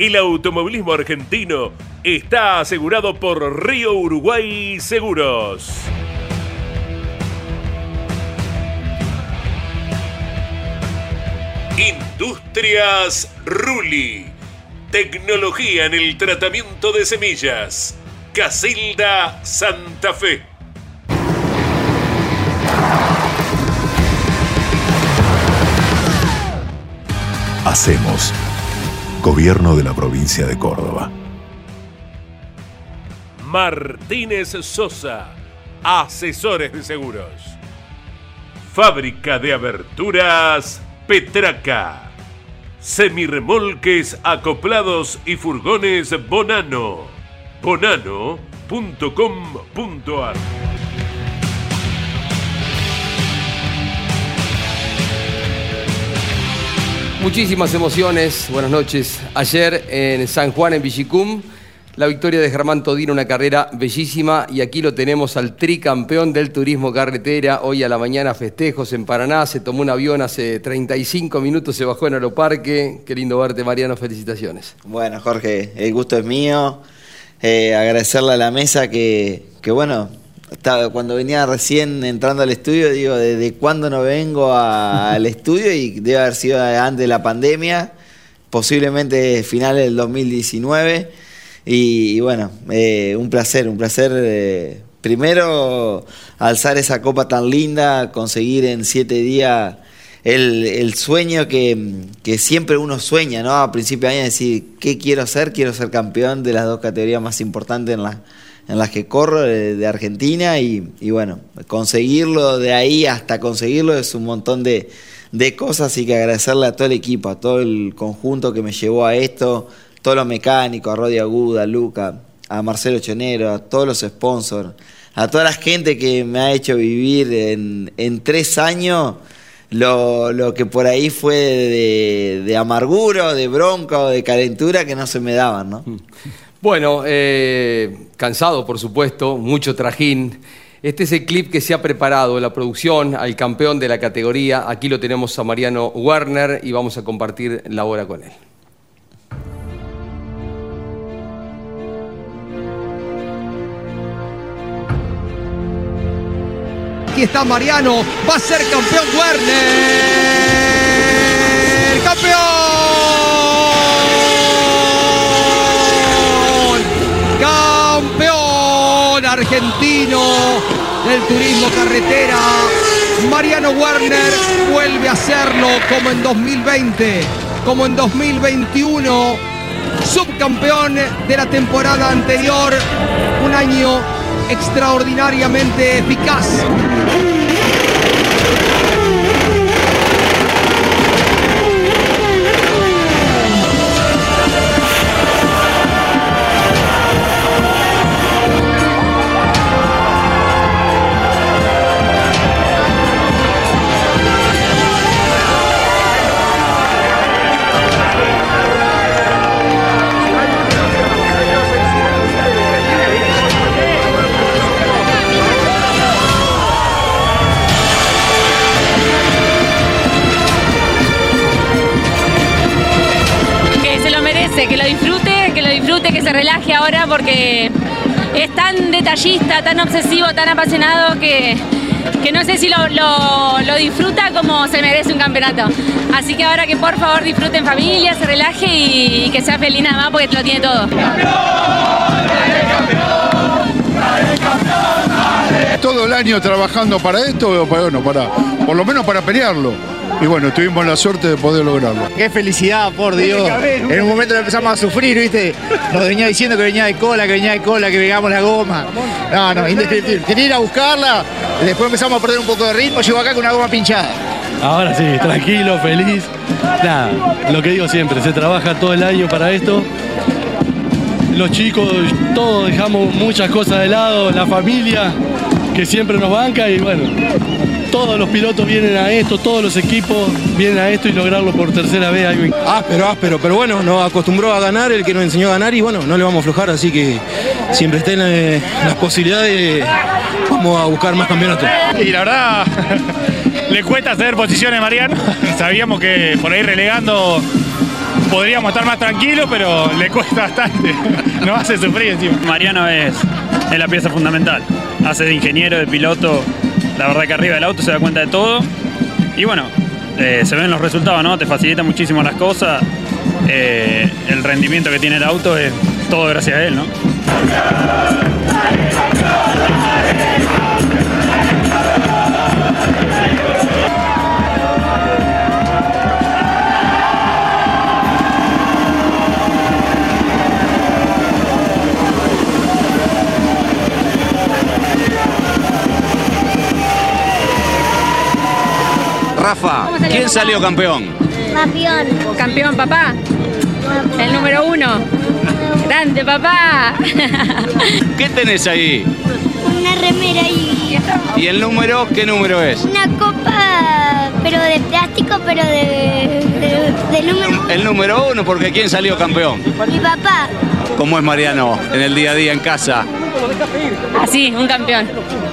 El automovilismo argentino está asegurado por Río Uruguay Seguros. Industrias Ruli. Tecnología en el tratamiento de semillas. Casilda Santa Fe. Hacemos Gobierno de la provincia de Córdoba. Martínez Sosa, asesores de seguros. Fábrica de aberturas Petraca. Semirremolques acoplados y furgones Bonano. Bonano.com.ar Muchísimas emociones, buenas noches. Ayer en San Juan, en Villicum, la victoria de Germán Todino, una carrera bellísima, y aquí lo tenemos al tricampeón del turismo carretera. Hoy a la mañana festejos en Paraná, se tomó un avión hace 35 minutos, se bajó en Aeroparque. Qué lindo verte, Mariano, felicitaciones. Bueno, Jorge, el gusto es mío. Eh, agradecerle a la mesa que, que bueno, cuando venía recién entrando al estudio, digo, ¿desde cuándo no vengo al estudio? Y debe haber sido antes de la pandemia, posiblemente finales del 2019. Y, bueno, eh, un placer, un placer. eh, primero, alzar esa copa tan linda, conseguir en siete días el, sueño que, siempre uno sueña, ¿no? A principio de año decir, ¿qué quiero ser? Quiero ser campeón de las dos categorías más importantes en, la, en las que corro, de, Argentina, y, bueno, conseguirlo de ahí hasta conseguirlo es un montón de, de cosas, así que agradecerle a todo el equipo, a todo el conjunto que me llevó a esto, todos los mecánicos, a Rodi Aguda, a Luca, a Marcelo Chonero, a todos los sponsors, a toda la gente que me ha hecho vivir en, en tres años lo, lo que por ahí fue de, de amargura, de bronca o de calentura que no se me daban, ¿no? Bueno, eh, cansado por supuesto, mucho trajín. Este es el clip que se ha preparado, la producción al campeón de la categoría. Aquí lo tenemos a Mariano Werner y vamos a compartir la hora con él. Aquí está Mariano, va a ser campeón Werner. ¡Campeón! Argentino del turismo carretera. Mariano Werner vuelve a hacerlo como en 2020, como en 2021. Subcampeón de la temporada anterior. Un año extraordinariamente eficaz. Que lo disfrute, que lo disfrute, que se relaje ahora porque es tan detallista, tan obsesivo, tan apasionado que, que no sé si lo, lo- disfruta como se merece un campeonato. Así que ahora que por favor disfrute en familia, se relaje y, que sea feliz nada más porque lo tiene todo. todo el año trabajando para esto, bueno, para, por lo menos para pelearlo. Y bueno, tuvimos la suerte de poder lograrlo. Qué felicidad, por Dios. En un momento empezamos a sufrir, ¿viste? Nos venía diciendo que venía de cola, que venía de cola, que pegamos la goma. No, no, indescriptible. Quería ir a buscarla, después empezamos a perder un poco de ritmo, llegó acá con una goma pinchada. Ahora sí, tranquilo, feliz. Nada, lo que digo siempre, se trabaja todo el año para esto. Los chicos, todos dejamos muchas cosas de lado, la familia que siempre nos banca y bueno, todos los pilotos vienen a esto, todos los equipos vienen a esto y lograrlo por tercera vez. algo. Áspero, áspero, pero bueno, nos acostumbró a ganar el que nos enseñó a ganar y bueno, no le vamos a aflojar, así que siempre estén eh, las posibilidades, vamos a buscar más campeonatos. Y la verdad, le cuesta ceder posiciones, Mariano. Sabíamos que por ahí relegando podríamos estar más tranquilos, pero le cuesta bastante. Nos hace sufrir encima. Mariano es, es la pieza fundamental. Hace de ingeniero, de piloto. La verdad que arriba del auto se da cuenta de todo. Y bueno, eh, se ven los resultados, ¿no? Te facilita muchísimo las cosas. Eh, el rendimiento que tiene el auto es todo gracias a él, ¿no? Rafa, ¿Cómo salió ¿quién papá? salió campeón? Campeón. Campeón, papá. El número uno. Grande, papá. ¿Qué tenés ahí? Una remera y ¿Y el número? ¿Qué número es? una copa, pero de plástico, pero de, de, de número El número uno, porque ¿quién salió campeón? Mi papá, ¿Cómo es Mariano en el día a día en casa? Así, un campeón.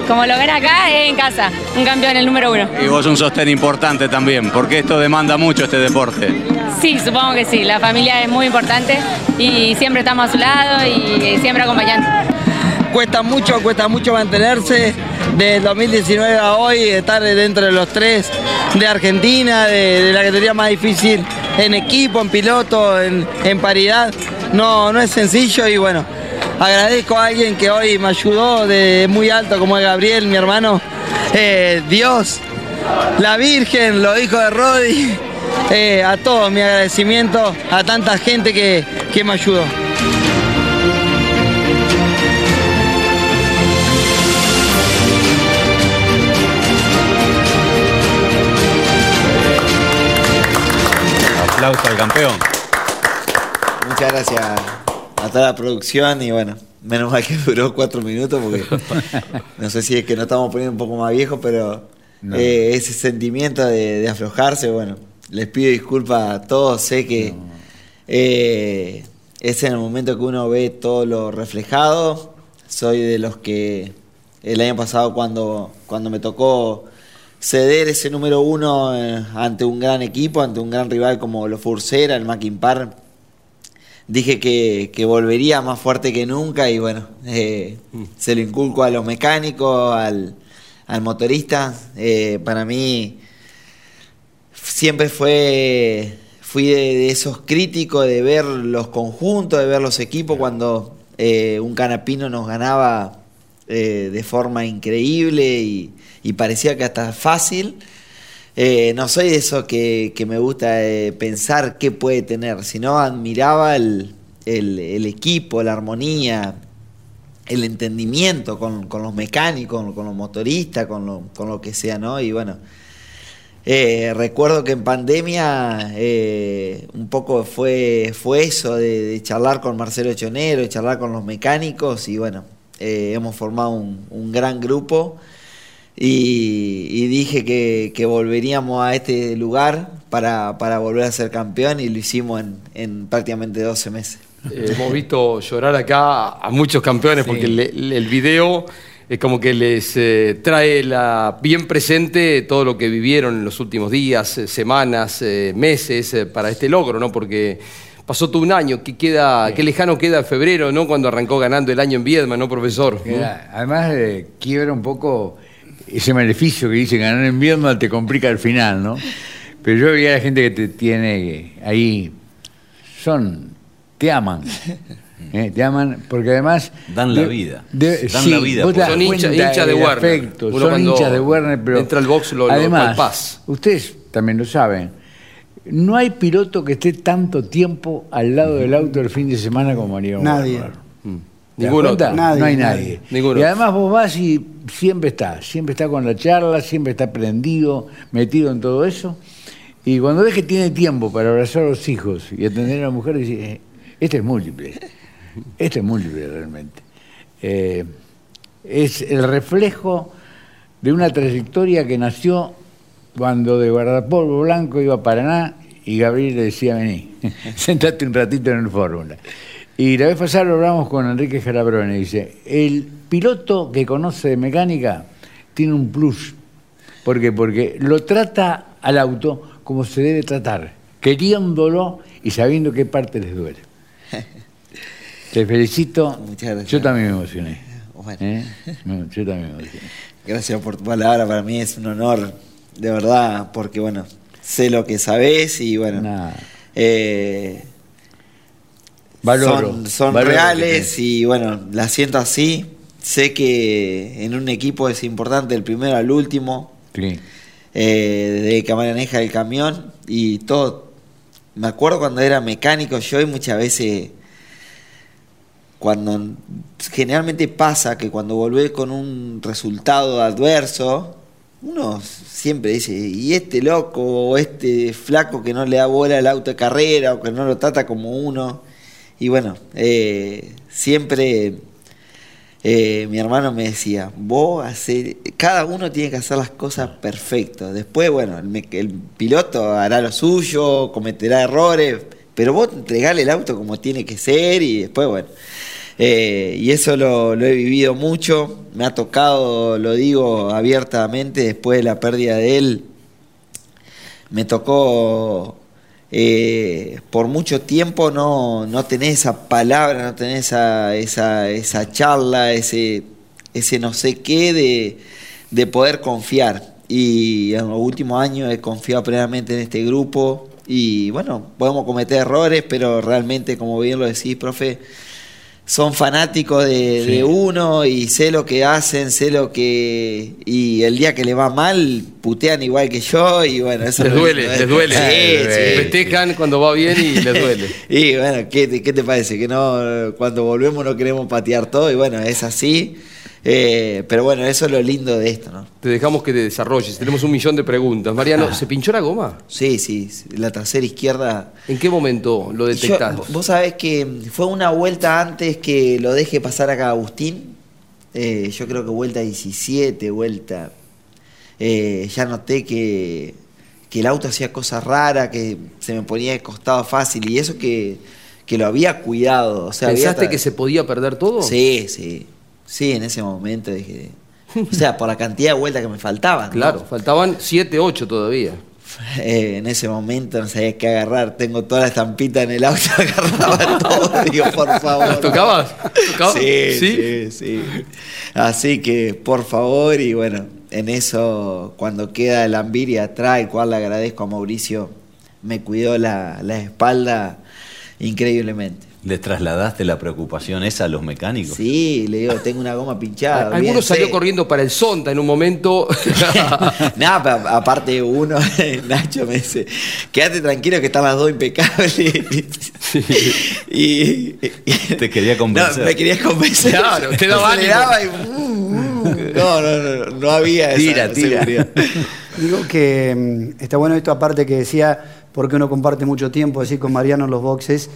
Como lo ven acá, es en casa. Un campeón, el número uno. Y vos un sostén importante también, porque esto demanda mucho este deporte. Sí, supongo que sí. La familia es muy importante y siempre estamos a su lado y siempre acompañando. Cuesta mucho, cuesta mucho mantenerse. De 2019 a hoy, estar dentro de los tres de Argentina, de, de la categoría más difícil en equipo, en piloto, en, en paridad. No, no es sencillo y bueno, agradezco a alguien que hoy me ayudó de muy alto, como es Gabriel, mi hermano. Eh, Dios, la Virgen, los hijos de Rodi, eh, a todos mi agradecimiento, a tanta gente que, que me ayudó. Aplauso al campeón. Muchas gracias a toda la producción y bueno, menos mal que duró cuatro minutos porque no sé si es que nos estamos poniendo un poco más viejos, pero No. eh, ese sentimiento de, de aflojarse, bueno, les pido disculpas a todos, sé que eh, es en el momento que uno ve todo lo reflejado, soy de los que el año pasado cuando, cuando me tocó ceder ese número uno eh, ante un gran equipo, ante un gran rival como lo fue Ursera, el Mackin Par, dije que, que volvería más fuerte que nunca y bueno, eh, se lo inculco a los mecánicos, al, al motorista. Eh, para mí siempre fue, fui de, de esos críticos de ver los conjuntos, de ver los equipos cuando eh, un canapino nos ganaba eh, de forma increíble y, y parecía que hasta fácil. Eh, no soy de esos que, que me gusta eh, pensar qué puede tener, sino admiraba el, el- equipo, la armonía, el entendimiento con, con los mecánicos, con los motoristas, con lo, con lo que sea, ¿no? Y bueno, eh, recuerdo que en pandemia eh, un poco fue, fue eso de, de charlar con Marcelo Chonero, de charlar con los mecánicos y bueno, hemos formado un, un gran grupo y, y dije que, que volveríamos a este lugar para, para volver a ser campeón y lo hicimos en, en prácticamente 12 meses. Eh, hemos visto llorar acá a muchos campeones Sí. porque le- el video es como que les eh, trae la, bien presente todo lo que vivieron en los últimos días, eh, semanas, eh, meses eh, para este logro, ¿no? Porque pasó todo un año, que queda, qué lejano queda febrero, ¿no? Cuando arrancó ganando el año en Viedma, ¿no, profesor? Queda- además, eh, quiebra un poco ese maleficio que dice ganar en invierno te complica al final, ¿no? Pero yo veía a la gente que te tiene ahí, son, te aman. ¿eh? Te aman, porque además. Dan la de- vida. de- Dan sí, la vida Son hincha- cuenta hincha de Werner. afecto, son hinchas de Werner, pero. entra al box lo- lo además, palpás. ustedes también lo saben. No hay piloto que esté tanto tiempo al lado del auto el fin de semana como María Nadie. Werner. ¿Te das Ninguno. Nadie, no hay nadie. nadie. Ninguno Y además vos vas y siempre está, siempre está con la charla, siempre está prendido, metido en todo eso. Y cuando ves que tiene tiempo para abrazar a los hijos y atender a la mujer, dices, eh, este es múltiple, este es múltiple realmente. Eh, es el reflejo de una trayectoria que nació cuando de guardapolvo blanco iba a Paraná y Gabriel le decía, vení, sentate un ratito en el fórmula. Y la vez pasada lo hablamos con Enrique Jarabrone, dice, el piloto que conoce de mecánica tiene un plus. ¿Por qué? Porque lo trata al auto como se debe tratar, queriéndolo y sabiendo qué parte les duele. Te felicito. Muchas gracias. Yo también me emocioné. Bueno. ¿Eh? No, Yo también me emocioné. Gracias por tu palabra, para mí es un honor, de verdad, porque bueno, sé lo que sabés y bueno, eh, Valoro, son, valoro reales y bueno, la siento así. Sé que en un equipo es importante el primero al último, Sí. eh, desde que maneja el camión y todo. Me acuerdo cuando era mecánico yo y muchas veces cuando generalmente pasa que cuando volvés con un resultado adverso, uno siempre dice, y este loco o este flaco que no le da bola al auto de carrera o que no lo trata como uno. Y bueno, eh, siempre eh, mi hermano me decía, vos hacer, cada uno tiene que hacer las cosas perfectas. Después, bueno, el, piloto hará lo suyo, cometerá errores, pero vos entregale el auto como tiene que ser y después, bueno. eh, y eso lo he vivido mucho, me ha tocado, lo digo abiertamente, después de la pérdida de él, me tocó eh, por mucho tiempo no, no tener esa palabra, no tener esa, esa, esa charla, ese, ese no sé qué de, de poder confiar. Y en los últimos años he confiado plenamente en este grupo y bueno, podemos cometer errores, pero realmente, como bien lo decís, profe, son fanáticos de, de uno y sé lo que hacen, sé lo que... Y el día que le va mal, putean igual que yo y bueno, eso Les es lo duele, les duele. Sí, sí. Festejan cuando va bien y les duele. Y bueno, ¿qué, te- qué te parece? Que no cuando volvemos no queremos patear todo y bueno, es así. Eh, pero bueno, eso es lo lindo de esto, ¿no? Te dejamos que te desarrolles. Tenemos un millón de preguntas. Mariano, ¿se pinchó la goma? Sí, sí, la trasera izquierda. ¿En qué momento lo detectás? Yo- vos sabés que fue una vuelta antes que lo deje pasar acá Agustín. Eh, yo creo que vuelta 17, vuelta. Eh, ya noté que, que el auto hacía cosas raras, que se me ponía de costado fácil y eso que, que lo había cuidado. O sea, ¿Pensaste que se podía perder todo? Sí, sí. Sí, en ese momento dije. O sea, por la cantidad de vueltas que me faltaban. ¿no? Claro, faltaban 7, 8 todavía. Eh, en ese momento no sabía qué agarrar. Tengo toda la estampita en el auto, agarraba todo. Digo, por favor. ¿Tocabas? ¿Tocabas? Sí, ¿Sí? sí, sí. Así que, por favor, y bueno, en eso, cuando queda el Ambiri atrás, el cual le agradezco a Mauricio, me cuidó la, la espalda increíblemente. ¿Les trasladaste la preocupación esa a los mecánicos? Sí, le digo, tengo una goma pinchada. Algunos salió sí. corriendo para el Sonda en un momento. Nada, aparte uno, Nacho me dice, quédate tranquilo que están las dos impecables. y, Te quería no, convencer. me querías convencer. Claro, te daba y, uh, uh, no, no, no, no había esa Tira, tira. seguridad. Digo que mm, está bueno esto aparte que decía, porque uno comparte mucho tiempo así con Mariano en los boxes.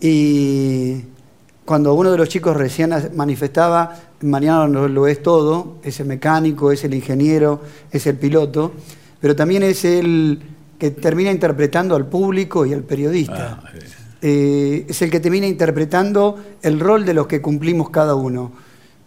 Y cuando uno de los chicos recién manifestaba, Mariano lo, lo es todo, es el mecánico, es el ingeniero, es el piloto, pero también es el que termina interpretando al público y al periodista. Eh, es el que termina interpretando el rol de los que cumplimos cada uno.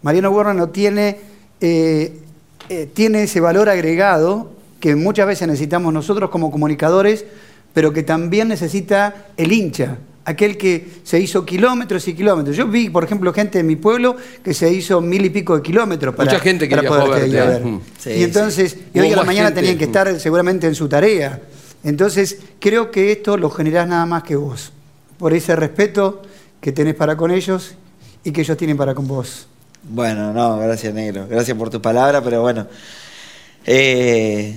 Mariano Werner no tiene, eh, eh, tiene ese valor agregado que muchas veces necesitamos nosotros como comunicadores, pero que también necesita el hincha. Aquel que se hizo kilómetros y kilómetros. Yo vi, por ejemplo, gente de mi pueblo que se hizo mil y pico de kilómetros para, Mucha gente que para verte, ir a ver. Mm. Sí, y entonces, sí. y hoy a la mañana gente. tenían que estar seguramente en su tarea. Entonces, creo que esto lo generás nada más que vos, por ese respeto que tenés para con ellos y que ellos tienen para con vos. Bueno, no, gracias Negro, gracias por tu palabra, pero bueno, eh,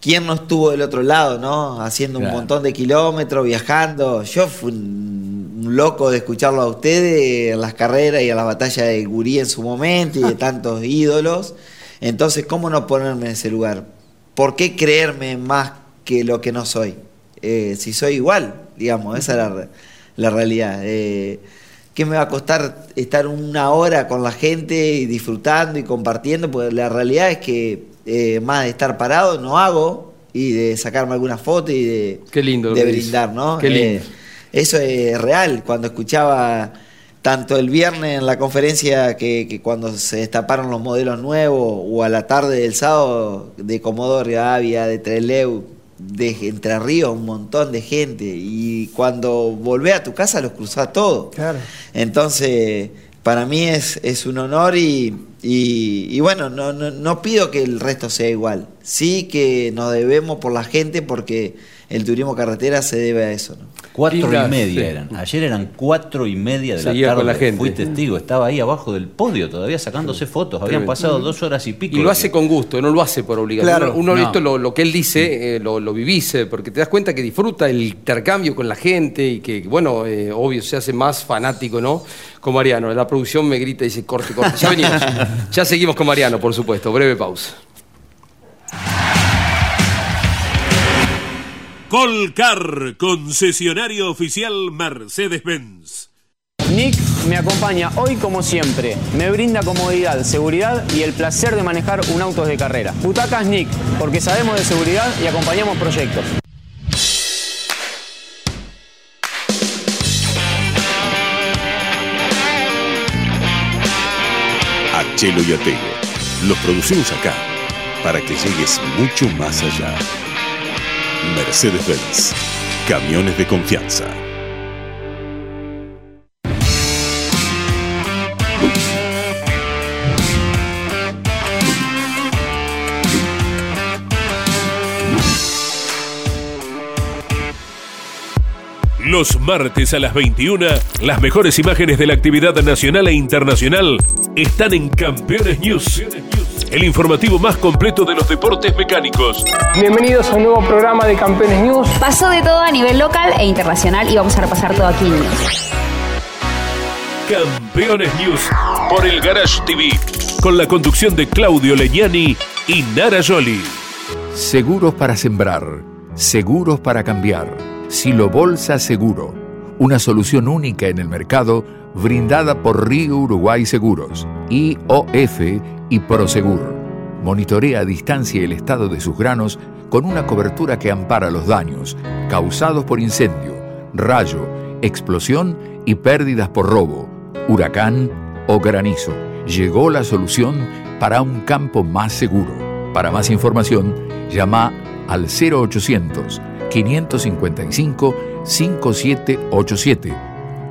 ¿quién no estuvo del otro lado, no? Haciendo un montón de kilómetros, viajando. Yo fui un, loco de escucharlo a ustedes en las carreras y a la batalla de Gurí en su momento y de tantos ídolos. Entonces, ¿cómo no ponerme en ese lugar? ¿Por qué creerme más que lo que no soy? Eh, si soy igual, digamos, esa es la, la realidad. Eh, ¿Qué me va a costar estar una hora con la gente y disfrutando y compartiendo? Pues la realidad es que eh, más de estar parado no hago y de sacarme alguna foto y de, Qué lindo brindar, ¿no? Qué lindo. Eh, eso es real. Cuando escuchaba tanto el viernes en la conferencia que, que cuando se destaparon los modelos nuevos o a la tarde del sábado de Comodoro Rivadavia, de Treleu, de Entre Ríos, un montón de gente. Y cuando volvé a tu casa los cruzás todos. Claro. Entonces, para mí es, es un honor y, y- y bueno, no, no, no pido que el resto sea igual. Sí que nos debemos por la gente porque el turismo carretera se debe a eso. ¿no? Cuatro y media sí. eran. Ayer eran cuatro y media de Seguía la tarde. con la gente. Fui testigo, estaba ahí abajo del podio todavía sacándose fotos. Habían Tremendo. pasado dos horas y pico. Y lo hace con gusto, no lo hace por obligación. Claro, uno no. esto lo, lo que él dice, eh, lo, lo vivise, porque te das cuenta que disfruta el intercambio con la gente y que, bueno, eh, obvio, se hace más fanático, ¿no? Con Mariano. La producción me grita y dice, corte, corte. Ya venimos. ya seguimos con Mariano, por supuesto. Breve pausa. Colcar, concesionario oficial Mercedes-Benz. Nick me acompaña hoy como siempre. Me brinda comodidad, seguridad y el placer de manejar un auto de carrera. Butacas Nick, porque sabemos de seguridad y acompañamos proyectos. A Chelo y a Tego. Los producimos acá para que llegues mucho más allá. Mercedes-Benz. Camiones de confianza. Los martes a las 21, las mejores imágenes de la actividad nacional e internacional están en Campeones News, el informativo más completo de los deportes mecánicos. Bienvenidos a un nuevo programa de Campeones News. Pasó de todo a nivel local e internacional y vamos a repasar todo aquí en News. Campeones News por el Garage TV, con la conducción de Claudio Leñani y Nara Joli. Seguros para sembrar, seguros para cambiar. Silo Bolsa Seguro, una solución única en el mercado brindada por Río Uruguay Seguros, IOF y Prosegur. Monitorea a distancia el estado de sus granos con una cobertura que ampara los daños causados por incendio, rayo, explosión y pérdidas por robo, huracán o granizo. Llegó la solución para un campo más seguro. Para más información, llama al 0800 555 5787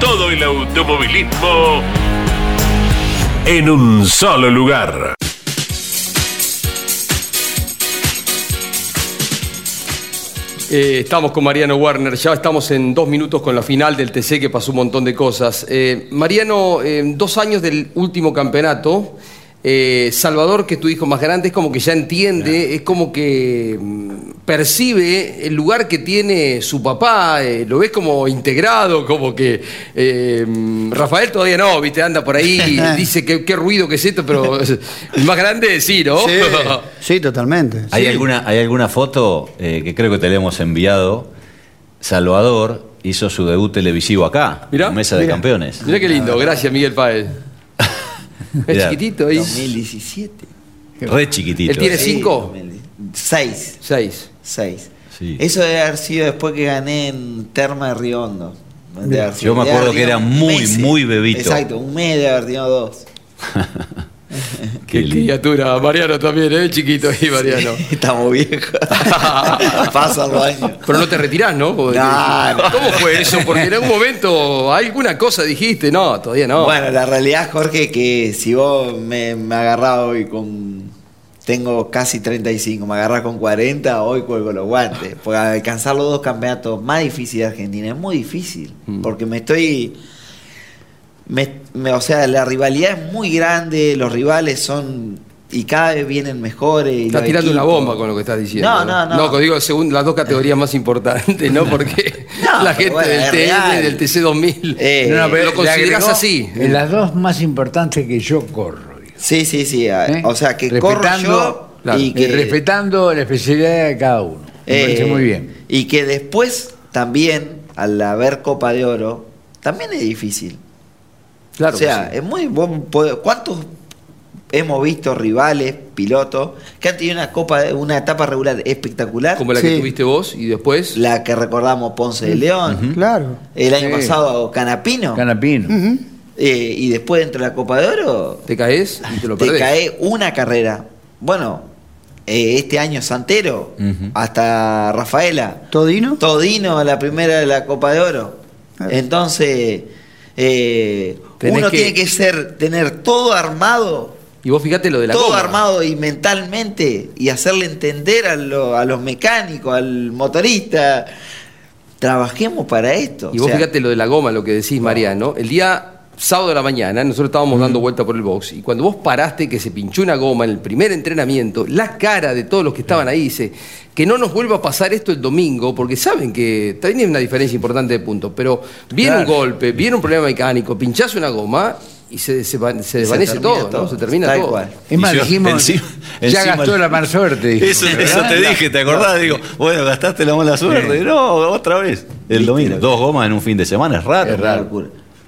todo el automovilismo en un solo lugar. Eh, estamos con Mariano Warner, ya estamos en dos minutos con la final del TC que pasó un montón de cosas. Eh, Mariano, eh, dos años del último campeonato, Eh, Salvador, que es tu hijo más grande, es como que ya entiende, es como que mm, percibe el lugar que tiene su papá, eh, lo ves como integrado, como que eh, mm, Rafael todavía no, viste, anda por ahí, dice que qué ruido que es esto, pero el más grande sí, ¿no? Sí, sí, totalmente. ¿Hay, Sí. alguna, ¿Hay alguna foto eh, que creo que te la hemos enviado? Salvador hizo su debut televisivo acá, Mirá, en Mesa de mirá. Campeones. Mirá qué lindo, gracias Miguel Páez. Es chiquitito ahí. 2017. Re chiquitito. ¿Él tiene Sí, cinco? 2010. Seis. Seis. Seis. Sí. Eso debe haber sido después que gané en Terma de Río Hondo. Debe haber Yo me acuerdo que era muy, meses. muy bebito. Exacto, un mes de haber tenido dos. Qué criatura, Mariano también, ¿eh? Chiquito ahí, Mariano. Estamos viejos. Pasan los años. Pero no te retirás, ¿no? Porque- No, no. ¿Cómo fue eso? Porque en algún momento alguna cosa dijiste, no, todavía no. Bueno, la realidad, Jorge, que si vos me, me agarrás hoy con. Tengo casi 35, me agarrás con 40, hoy cuelgo los guantes. Porque alcanzar los dos campeonatos más difíciles de Argentina es muy difícil. Mm. Porque me estoy. Me- me- o sea, la rivalidad es muy grande, los rivales son. y cada vez vienen mejores. y Estás tirando una bomba con lo que estás diciendo. No, no, no. No, digo, según las dos categorías más importantes, ¿no? Porque No, la gente bueno, del TN, real. del TC2000, Eh, No, no, pero lo agregó así. En las dos más importantes que yo corro. Sí, sí, sí. ¿eh? O sea, que corro yo claro, y que. respetando la especialidad de cada uno. Me Eh, parece muy bien. Y que después también, al haber Copa de Oro, también es difícil. Claro o sea, es muy. podés- ¿Cuántos hemos visto rivales, pilotos, que han tenido una copa, una etapa regular espectacular? Como la que tuviste vos y después. La que recordamos Ponce de León. Claro. El año Sí. pasado Canapino. Canapino. Eh, y después dentro de la Copa de Oro. Te caes y te lo te perdés. cae una carrera. Bueno, eh, este año Santero, hasta Rafaela. ¿Todino? Todino, la primera de la Copa de Oro. Entonces, eh, uno que- tiene que ser, tener todo armado. Y vos fíjate lo de la todo goma. armado y mentalmente y hacerle entender a, lo- a los mecánicos, al motorista, trabajemos para esto. Y O vos sea, fíjate lo de la goma, lo que decís, Mariano. El día sábado de la mañana, nosotros estábamos dando vuelta por el box, y cuando vos paraste que se pinchó una goma en el primer entrenamiento, la cara de todos los que estaban ahí dice que no nos vuelva a pasar esto el domingo, porque saben que también hay una diferencia importante de puntos, pero viene Claro. un golpe, viene un problema mecánico, pinchás una goma y se, se, va- se desvanece termina todo, ¿no? todo, Se termina tal todo. cual. Es más, yo- dijimos, encima- ya encima- gastó la mala suerte. Eso, te dije, ¿te acordás? Digo, bueno, gastaste la mala suerte. Sí. No, otra vez. El domingo. Dos gomas en un fin de semana es raro. Es locura.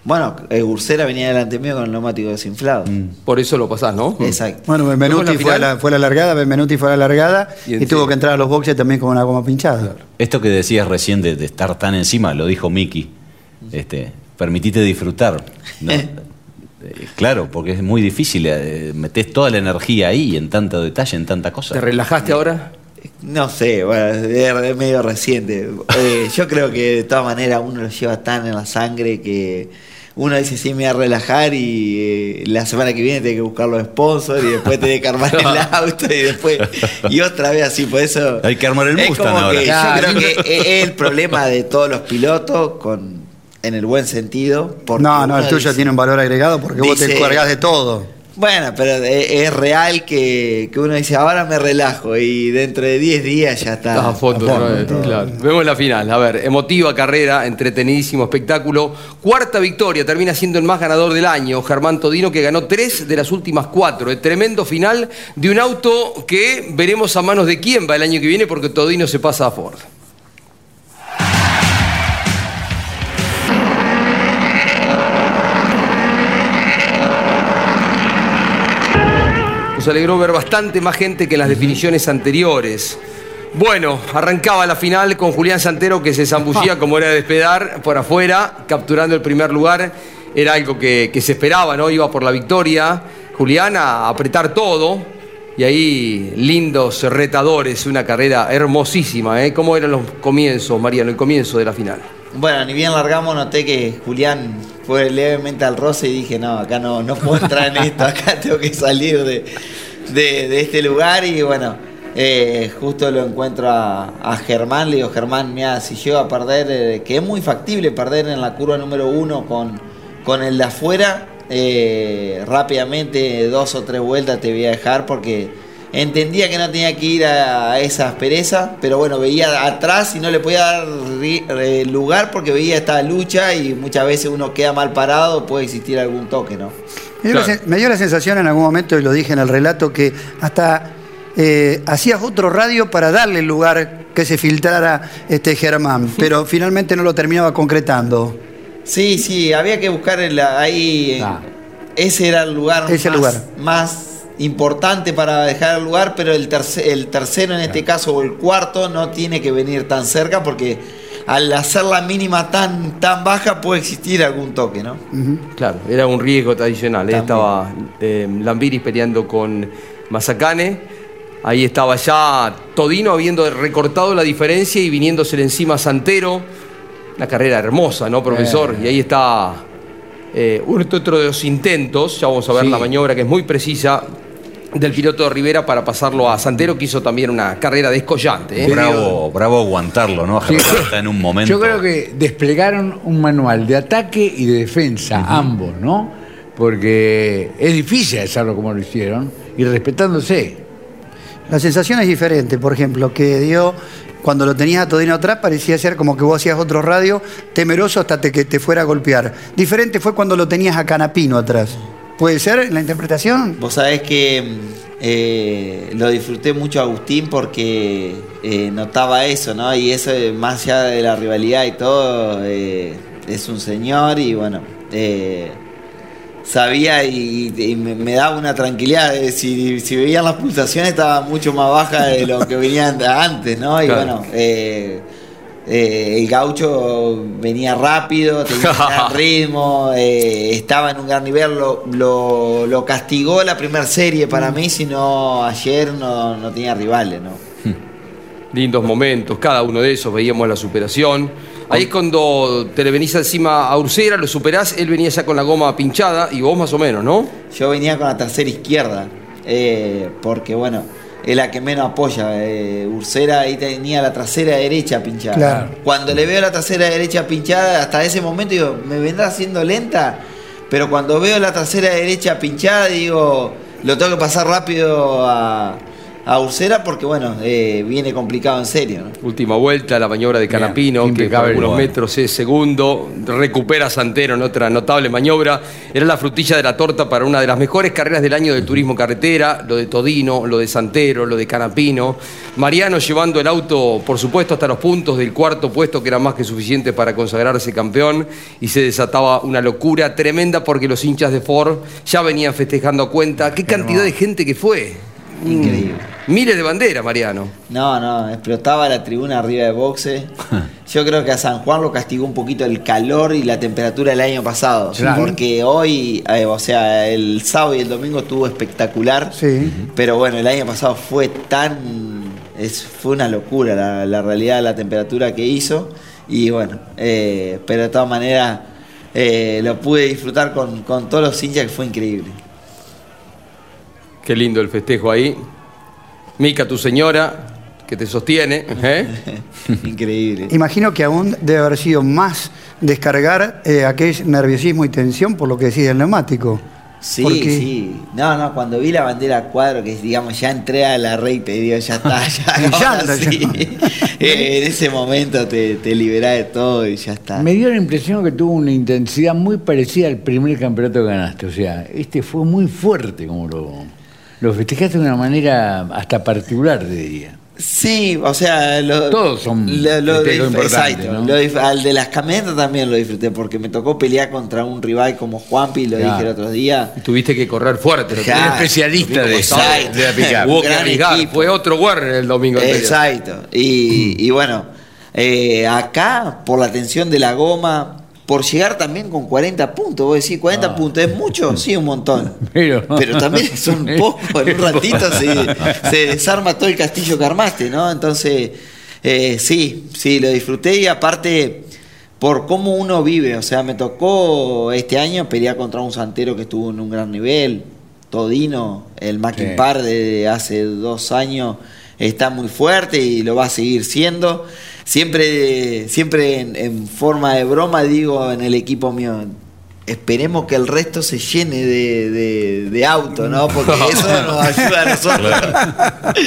Bueno, eh, Ursera venía delante mío con el neumático desinflado. Por eso lo pasás, ¿no? Exacto. Bueno, ¿Luego Benvenuti la fue, a la, fue a la largada, Benvenuti fue a la largada Y tuvo que entrar a los boxes también con una goma pinchada. Esto que decías recién de, de estar tan encima, lo dijo Miki. Este, permitite disfrutar. ¿no? Eh, claro, porque es muy difícil. eh, metés toda la energía ahí en tanto detalle, en tanta cosa. ¿Te relajaste ahora? No sé, bueno, es es medio reciente. Eh, yo creo que de todas maneras uno lo lleva tan en la sangre que uno dice sí me voy a relajar y eh, la semana que viene tiene que buscar los sponsors y después tiene que armar el auto y después y otra vez así, por eso Hay que armar el Mustang como ahora. que Claro. yo creo que es es el problema de todos los pilotos con en el buen sentido. porque No, no, el tuyo dice- tiene un valor agregado porque vos te cargas de todo. Bueno, pero es, es real que, que uno dice, ahora me relajo y dentro de 10 días ya está. Estás a fondo, a fondo, claro. Vemos la final. A ver, emotiva carrera, entretenidísimo espectáculo. Cuarta victoria, termina siendo el más ganador del año. Germán Todino, que ganó tres de las últimas cuatro. El tremendo final de un auto que veremos a manos de quién va el año que viene, porque Todino se pasa a Ford. Nos alegró ver bastante más gente que en las definiciones anteriores. Bueno, arrancaba la final con Julián Santero que se zambullía como era de despedar por afuera, capturando el primer lugar. Era algo que, que se esperaba, ¿no? Iba por la victoria. Julián a apretar todo. Y ahí lindos retadores, una carrera hermosísima, ¿eh? ¿Cómo eran los comienzos, Mariano, el comienzo de la final? Bueno, ni bien largamos, noté que Julián fue levemente al roce y dije, no, acá no, no puedo entrar en esto, acá tengo que salir de, de- este lugar y bueno, eh, justo lo encuentro a, a Germán, le digo, Germán, mira, si llego a perder, eh, que es muy factible perder en la curva número uno con, con el de afuera, eh, rápidamente dos o tres vueltas te voy a dejar porque entendía que no tenía que ir a esa aspereza, pero bueno, veía atrás y no le podía dar ri- eh, lugar porque veía esta lucha y muchas veces uno queda mal parado, puede existir algún toque, ¿no? Me dio, la, sen- me dio la sensación en algún momento, y lo dije en el relato, que hasta eh, hacías otro radio para darle el lugar que se filtrara este Germán, pero finalmente no lo terminaba concretando. Sí, sí, había que buscar el- ahí. Ese era el lugar, Ese más, lugar. más importante para dejar el lugar, pero el, terce- el tercero en este caso o el cuarto no tiene que venir tan cerca porque al hacer la mínima tan, tan baja puede existir algún toque, ¿no? Claro, era un riesgo tradicional. ¿eh? Estaba eh, Lambiris peleando con Mazacane. Ahí estaba ya Todino habiendo recortado la diferencia y viniéndose encima Santero. Una carrera hermosa, ¿no, profesor? Eh. Y ahí está eh, otro de los intentos. Ya vamos a ver Sí. la maniobra que es muy precisa del piloto de Rivera para pasarlo a Santero, que hizo también una carrera descollante. ¿eh? Bravo, bravo aguantarlo, ¿no? Germán está en un momento. Yo creo que desplegaron un manual de ataque y de defensa, ambos, ¿no? Porque es difícil hacerlo como lo hicieron y respetándose. La sensación es diferente, por ejemplo, que dio cuando lo tenías a Todino atrás parecía ser como que vos hacías otro radio temeroso hasta te- que te fuera a golpear. Diferente fue cuando lo tenías a Canapino atrás. ¿Puede ser la interpretación? Vos sabés que eh, lo disfruté mucho a Agustín porque eh, notaba eso, ¿no? Y eso, eh, más allá de la rivalidad y todo, eh, es un señor y bueno, eh, sabía y, y me, me daba una tranquilidad. eh, Si, si veían las pulsaciones estaba mucho más baja de lo que venían antes, ¿no? Y Claro. bueno, eh, el gaucho venía rápido, tenía un gran ritmo, eh, estaba en un gran nivel, lo, lo- lo castigó la primera serie para mí, si no ayer no, no tenía rivales, ¿no? Lindos momentos, cada uno de esos, veíamos la superación. Ahí es cuando te le venís encima a Ursera, lo superás, él venía ya con la goma pinchada y vos más o menos, ¿no? Yo venía con la tercera izquierda, eh, porque bueno, es la que menos apoya. eh, Ursera ahí tenía la trasera derecha pinchada. Claro. Cuando le veo la trasera derecha pinchada, hasta ese momento digo, ¿me vendrá haciendo lenta? Pero cuando veo la trasera derecha pinchada, digo, lo tengo que pasar rápido a, a Ursera porque bueno, eh, viene complicado en serio. ¿no? Última vuelta, la maniobra de Canapino, que por impecable. algunos metros es segundo, recupera Santero en otra notable maniobra. Era la frutilla de la torta para una de las mejores carreras del año del turismo carretera, lo de Todino, lo de Santero, lo de Canapino. Mariano llevando el auto, por supuesto, hasta los puntos del cuarto puesto, que era más que suficiente para consagrarse campeón, y se desataba una locura tremenda porque los hinchas de Ford ya venían festejando a cuenta. ¿Qué cantidad de gente que fue? Increíble. Miles de banderas, Mariano. No, no, explotaba la tribuna arriba de boxe. Yo creo que a San Juan lo castigó un poquito el calor y la temperatura del año pasado. Claro. Porque hoy, eh, o sea, el sábado y el domingo estuvo espectacular. Sí. Pero bueno, el año pasado fue tan. Es, fue una locura la, la realidad de la temperatura que hizo. Y bueno, eh, pero de todas maneras eh, lo pude disfrutar con, con todos los hinchas que fue increíble. Qué lindo el festejo ahí. Mica, tu señora, que te sostiene. ¿eh? Increíble. Imagino que aún debe haber sido más descargar eh, aquel nerviosismo y tensión por lo que decía el neumático. Sí, Porque- sí. No, no, cuando vi la bandera cuadro, que digamos, ya entré a la recta y digo, ya está, ya, ya ya. sí. Eh, en ese momento te, te liberás de todo y ya está. Me dio la impresión que tuvo una intensidad muy parecida al primer campeonato que ganaste. O sea, este fue muy fuerte como lo, lo festejaste de una manera hasta particular, te diría. Sí, o sea, lo- Todos son lo- lo exacto, ¿no? lo dif- al de las camionetas también lo disfruté porque me tocó pelear contra un rival como Juanpi, lo Claro. dije el otro día. Y Tuviste que correr fuerte. lo especialista de, Exacto. de la pick-up. Hubo que arriesgar. equipo. Fue otro Warner el domingo anterior. Exacto. Y, y bueno, eh, acá, por la tensión de la goma, por llegar también con 40 puntos, vos decís, 40 puntos, ¿es mucho? Sí, un montón. Pero, Pero también es un poco, en un ratito se, se desarma todo el castillo que armaste, ¿no? Entonces, eh, sí, sí, lo disfruté y aparte por cómo uno vive, o sea, me tocó este año pelear contra un santero que estuvo en un gran nivel, Todino, el Mackin Sí. Par de hace dos años está muy fuerte y lo va a seguir siendo. Siempre, siempre en, en forma de broma digo en el equipo mío, esperemos que el resto se llene de, de, de autos, ¿no? Porque eso nos ayuda a nosotros.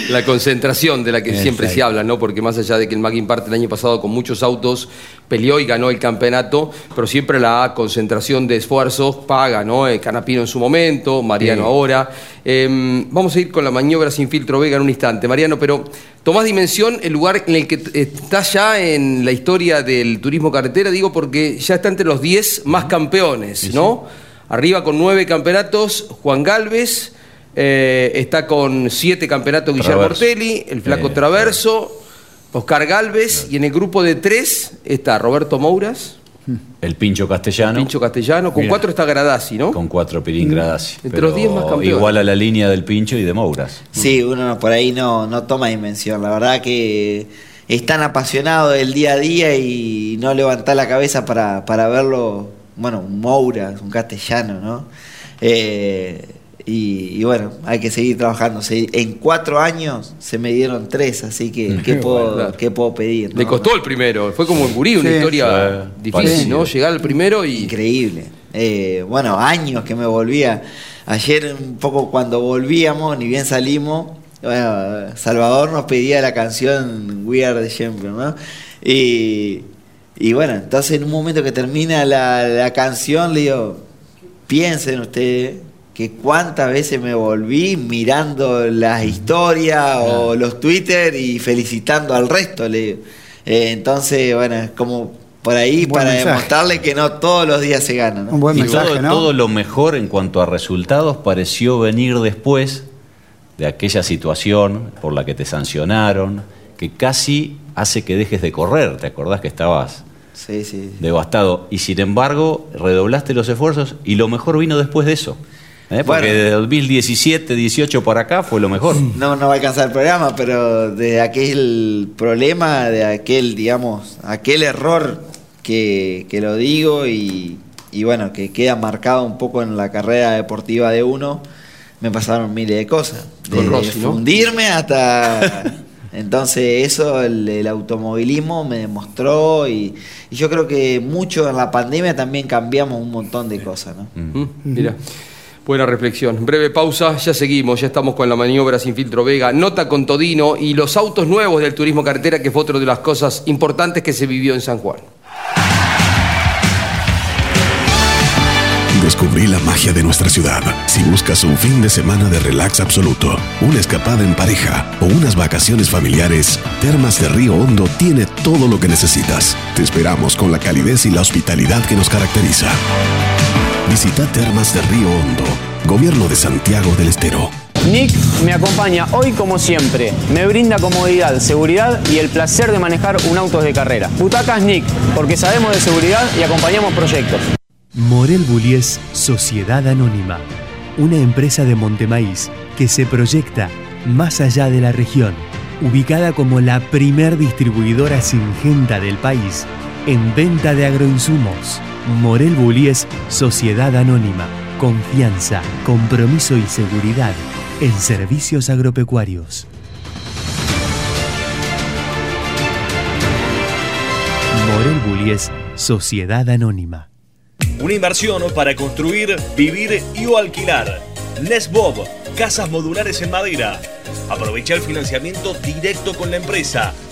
La concentración de la que siempre se habla, ¿no? Porque más allá de que el Mackin parte el año pasado con muchos autos, peleó y ganó el campeonato, pero siempre la concentración de esfuerzos paga, ¿no? Eh, Canapino en su momento, Mariano Sí. ahora. Eh, vamos a ir con la maniobra sin filtro Vega en un instante, Mariano, pero tomás dimensión el lugar en el que estás ya en la historia del turismo carretera, digo porque ya está entre los 10 más campeones, ¿no? Arriba con nueve campeonatos, Juan Galvez, eh, está con siete campeonatos Guillermo. Ortelli, el flaco Eh, Traverso, Oscar Galvez, y en el grupo de tres está Roberto Mouras, El Pincho Castellano. Pincho Castellano, con Mira. cuatro está Gradasi, ¿no? Con cuatro Pirín Gradasi. Entre Pero los 10 más campeones. Igual a la línea del Pincho y de Mouras. Sí, uno por ahí no, no toma dimensión. La verdad que es tan apasionado del día a día y no levantar la cabeza para, para verlo, bueno, un Moura, un castellano, ¿no? Eh, y, y bueno, hay que seguir trabajando. Se- en cuatro años se me dieron tres, así que ¿qué, puedo, Claro. qué puedo pedir? Le no? costó el primero, fue como el Gurí, una Sí. historia Sí, difícil, parecido. ¿no? Llegar al primero y... Increíble. Eh, bueno, años que me volvía. Ayer un poco cuando volvíamos, ni bien salimos, bueno, Salvador nos pedía la canción We Are the Champions, ¿no? Y, y bueno, entonces en un momento que termina la, la canción, le digo, piensen ustedes que cuántas veces me volví mirando las historias o los Twitter y felicitando al resto, le digo. Eh, entonces, bueno, es como por ahí Buen para mensaje. demostrarle que no todos los días se gana, ¿no? y todo, todo lo mejor en cuanto a resultados pareció venir después de aquella situación por la que te sancionaron, que casi hace que dejes de correr. ¿Te acordás que estabas Sí, sí. devastado? Y sin embargo, redoblaste los esfuerzos y lo mejor vino después de eso. ¿Eh? Porque Bueno. de 2017, 18 para acá fue lo mejor. No, no va a alcanzar el programa, pero de aquel problema, de aquel, digamos, aquel error que, que lo digo y, y bueno, que queda marcado un poco en la carrera deportiva de uno, me pasaron miles de cosas. Desde Rossi, ¿no? fundirme hasta... Entonces eso, el, el automovilismo me demostró y, y yo creo que mucho en la pandemia también cambiamos un montón de cosas, ¿no? Mm, Mira, buena reflexión. Breve pausa, ya seguimos, ya estamos con la maniobra sin filtro Vega, nota con Todino y los autos nuevos del turismo carretera, que fue otra de las cosas importantes que se vivió en San Juan. Descubrí la magia de nuestra ciudad. Si buscas un fin de semana de relax absoluto, una escapada en pareja o unas vacaciones familiares, Termas de Río Hondo tiene todo lo que necesitas. Te esperamos con la calidez y la hospitalidad que nos caracteriza. Visita Termas de Río Hondo, Gobierno de Santiago del Estero. Nick me acompaña hoy como siempre. Me brinda comodidad, seguridad y el placer de manejar un auto de carrera. Butacas Nick, porque sabemos de seguridad y acompañamos proyectos. Morel Bullies Sociedad Anónima, una empresa de Montemaíz que se proyecta más allá de la región, ubicada como la primer distribuidora singenta del país en venta de agroinsumos. Morel Bullies Sociedad Anónima, confianza, compromiso y seguridad en servicios agropecuarios. Morel Bullies Sociedad Anónima. Una inversión para construir, vivir y o alquilar. Nesbob, casas modulares en madera. Aprovecha el financiamiento directo con la empresa.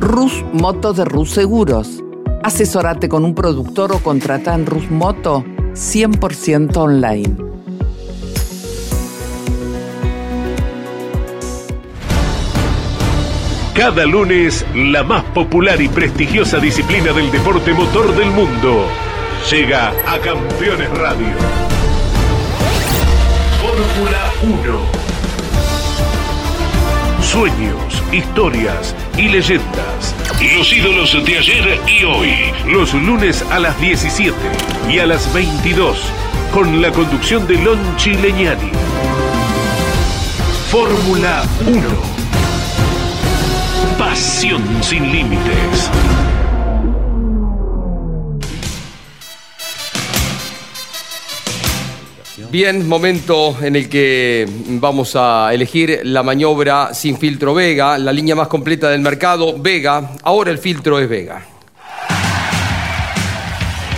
Rus Moto de Rus Seguros. Asesorate con un productor o contrata en Rus Moto 100% online. Cada lunes, la más popular y prestigiosa disciplina del deporte motor del mundo llega a Campeones Radio. Fórmula 1. Sueños, historias y leyendas. Los ídolos de ayer y hoy. Los lunes a las 17 y a las 22. Con la conducción de Lonchi Leñani. Fórmula 1. Pasión sin límites. Bien, momento en el que vamos a elegir la maniobra sin filtro Vega, la línea más completa del mercado, Vega. Ahora el filtro es Vega.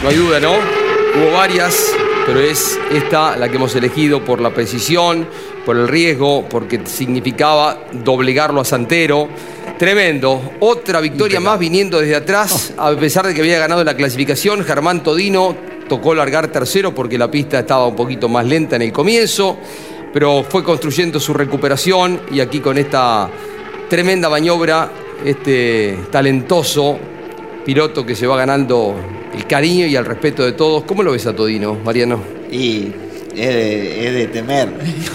No hay duda, ¿no? Hubo varias, pero es esta la que hemos elegido por la precisión, por el riesgo, porque significaba doblegarlo a Santero. Tremendo. Otra victoria más viniendo desde atrás, a pesar de que había ganado la clasificación. Germán Todino tocó largar tercero porque la pista estaba un poquito más lenta en el comienzo, pero fue construyendo su recuperación y aquí con esta tremenda maniobra, este talentoso piloto que se va ganando el cariño y el respeto de todos. ¿Cómo lo ves a Todino, Mariano? Y es de, es de temer.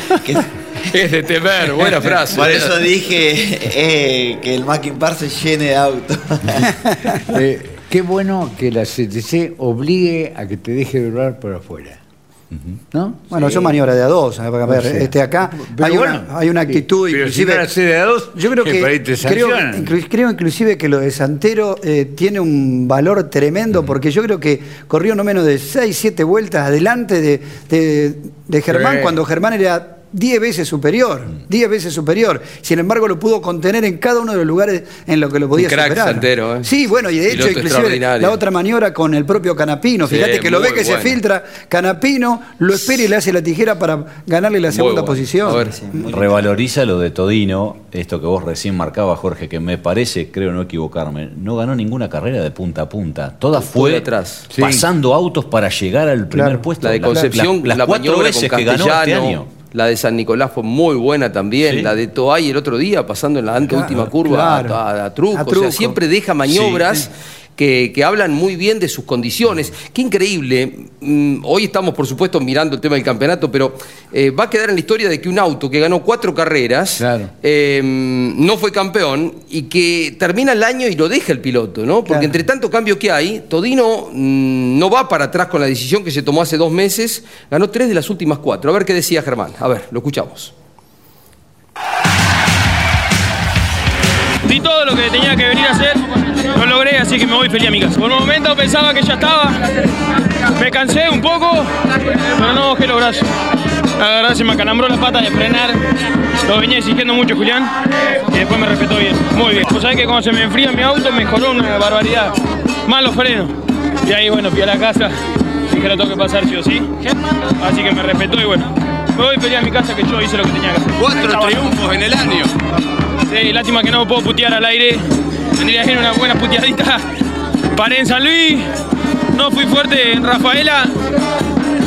Es de temer, buena frase. Por eso dije eh, que el Mackin Par se llene de autos. Eh, qué bueno que la CTC obligue a que te deje durar por afuera. ¿No? Bueno, Sí. son maniobras de a dos. A ver, O sea, este acá pero hay, bueno, una, hay una actitud pero si inclusive. hace de a dos, yo creo que creo, inclu- creo inclusive que lo de Santero eh, tiene un valor tremendo porque yo creo que corrió no menos de 6, 7 vueltas adelante de, de- de Germán Sí. cuando Germán era 10 veces superior, 10 veces superior. Sin embargo, lo pudo contener en cada uno de los lugares en los que lo podía Un crack superar. Santero, ¿eh? Sí, bueno, y de hecho, Piloto inclusive la otra maniobra con el propio Canapino. Sí, Fíjate que lo ve que se filtra, Canapino lo espera y le hace la tijera para ganarle la segunda bueno. posición. A ver, Revaloriza lo de Todino, esto que vos recién marcabas, Jorge, que me parece, creo no equivocarme, no ganó ninguna carrera de punta a punta. Toda fue atrás. Sí. pasando autos para llegar al primer Claro. puesto. La de La- Concepción, las, las la cuatro maniobra veces con que ganó este año. La de San Nicolás fue muy buena también. Sí. La de Toay el otro día, pasando en la anteúltima curva claro. a, a- a Truco. A O sea, siempre deja maniobras. Que, que hablan muy bien de sus condiciones. Qué increíble. Mm, hoy estamos, por supuesto, mirando el tema del campeonato, pero eh, va a quedar en la historia de que un auto que ganó cuatro carreras eh, no fue campeón y que termina el año y lo deja el piloto, ¿no? Porque Claro. entre tanto cambio que hay, Todino mm, no va para atrás con la decisión que se tomó hace dos meses, ganó tres de las últimas cuatro. A ver qué decía Germán. A ver, lo escuchamos. Todo lo que tenía que venir a hacer, lo logré, así que me voy feliz a mi casa. Por un momento pensaba que ya estaba, me cansé un poco, pero no bajé los brazos. La verdad se me acalambró la pata de frenar, lo venía exigiendo mucho Julián y después me respetó bien, muy bien. Vos sabés que cuando se me enfría mi auto mejoró una barbaridad, más los frenos. Y ahí bueno, fui a la casa, dije lo tengo que pasar sí o sí, así que me respetó y bueno. Me voy a mi casa que yo hice lo que tenía que hacer. Cuatro triunfos en el año. Sí, lástima que no puedo putear al aire. Tendría que ser una buena puteadita. Paré en San Luis, no fui fuerte en Rafaela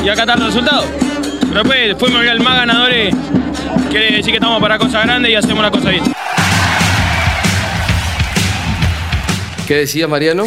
y acá está el resultado. Pero después, después me voy al más ganadores. Quiere decir que estamos para cosas grandes y hacemos la cosa bien. ¿Qué decía Mariano?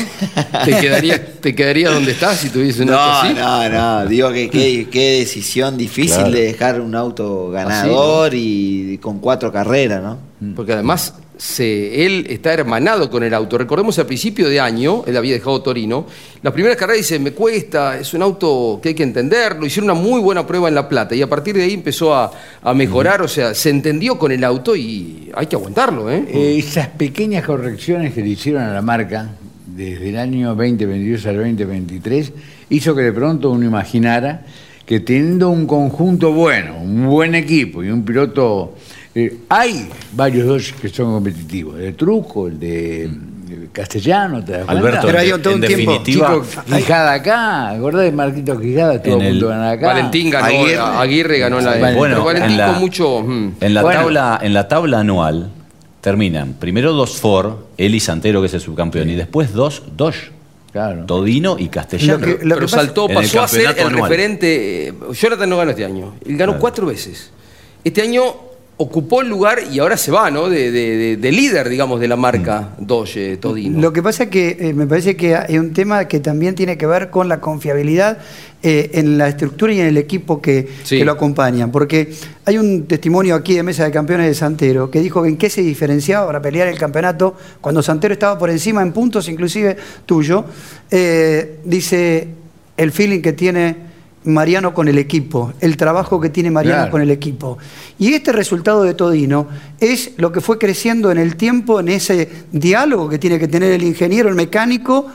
¿Te quedaría, te quedaría donde estás si tuviese un auto así? no, no. Digo que qué, decisión difícil Claro. de dejar un auto ganador y con cuatro carreras, ¿no? Porque además se- él está hermanado con el auto. Recordemos al principio de año, él había dejado Torino. Las primeras carreras dice, me cuesta, es un auto que hay que entenderlo. Hicieron una muy buena prueba en La Plata y a partir de ahí empezó a, a mejorar, o sea, se entendió con el auto y hay que aguantarlo, ¿eh? Eh, esas pequeñas correcciones que le hicieron a la marca desde el año 2022 al 2023 hizo que de pronto uno imaginara que teniendo un conjunto bueno, un buen equipo y un piloto... eh, hay varios dos que son competitivos, el de Truco, el de eh, Castellano, ¿te das cuenta? Alberto, Pero hay en- todo tiempo- definitiva- Chico, Quijada acá, ¿acordás de Marquito Quijada? A el- acá. Valentín ganó, Aguirre, Aguirre ganó la Bueno, pero Valentín en la- con mucho. mm. En la, Bueno. tabla, en la tabla anual terminan primero dos Ford, él y Santero, que es el subcampeón, y después dos Dodge. Todino y Castellano. Lo que- lo que Pero pasa- saltó, pasó a ser el anual. referente. eh, Jonathan no ganó este año. Él ganó cuatro veces. Este año ocupó el lugar y ahora se va, ¿no? De, de- de- de líder, digamos, de la marca Doge Todino. Lo que pasa es que eh, me parece que hay un tema que también tiene que ver con la confiabilidad eh, en la estructura y en el equipo que, Sí. que lo acompañan. Porque hay un testimonio aquí de Mesa de Campeones de Santero que dijo que en qué se diferenciaba para pelear el campeonato cuando Santero estaba por encima en puntos, inclusive tuyo. Eh, dice el feeling que tiene Mariano con el equipo, el trabajo que tiene Mariano Claro. con el equipo. Y este resultado de Todino es lo que fue creciendo en el tiempo, en ese diálogo que tiene que tener el ingeniero, el mecánico,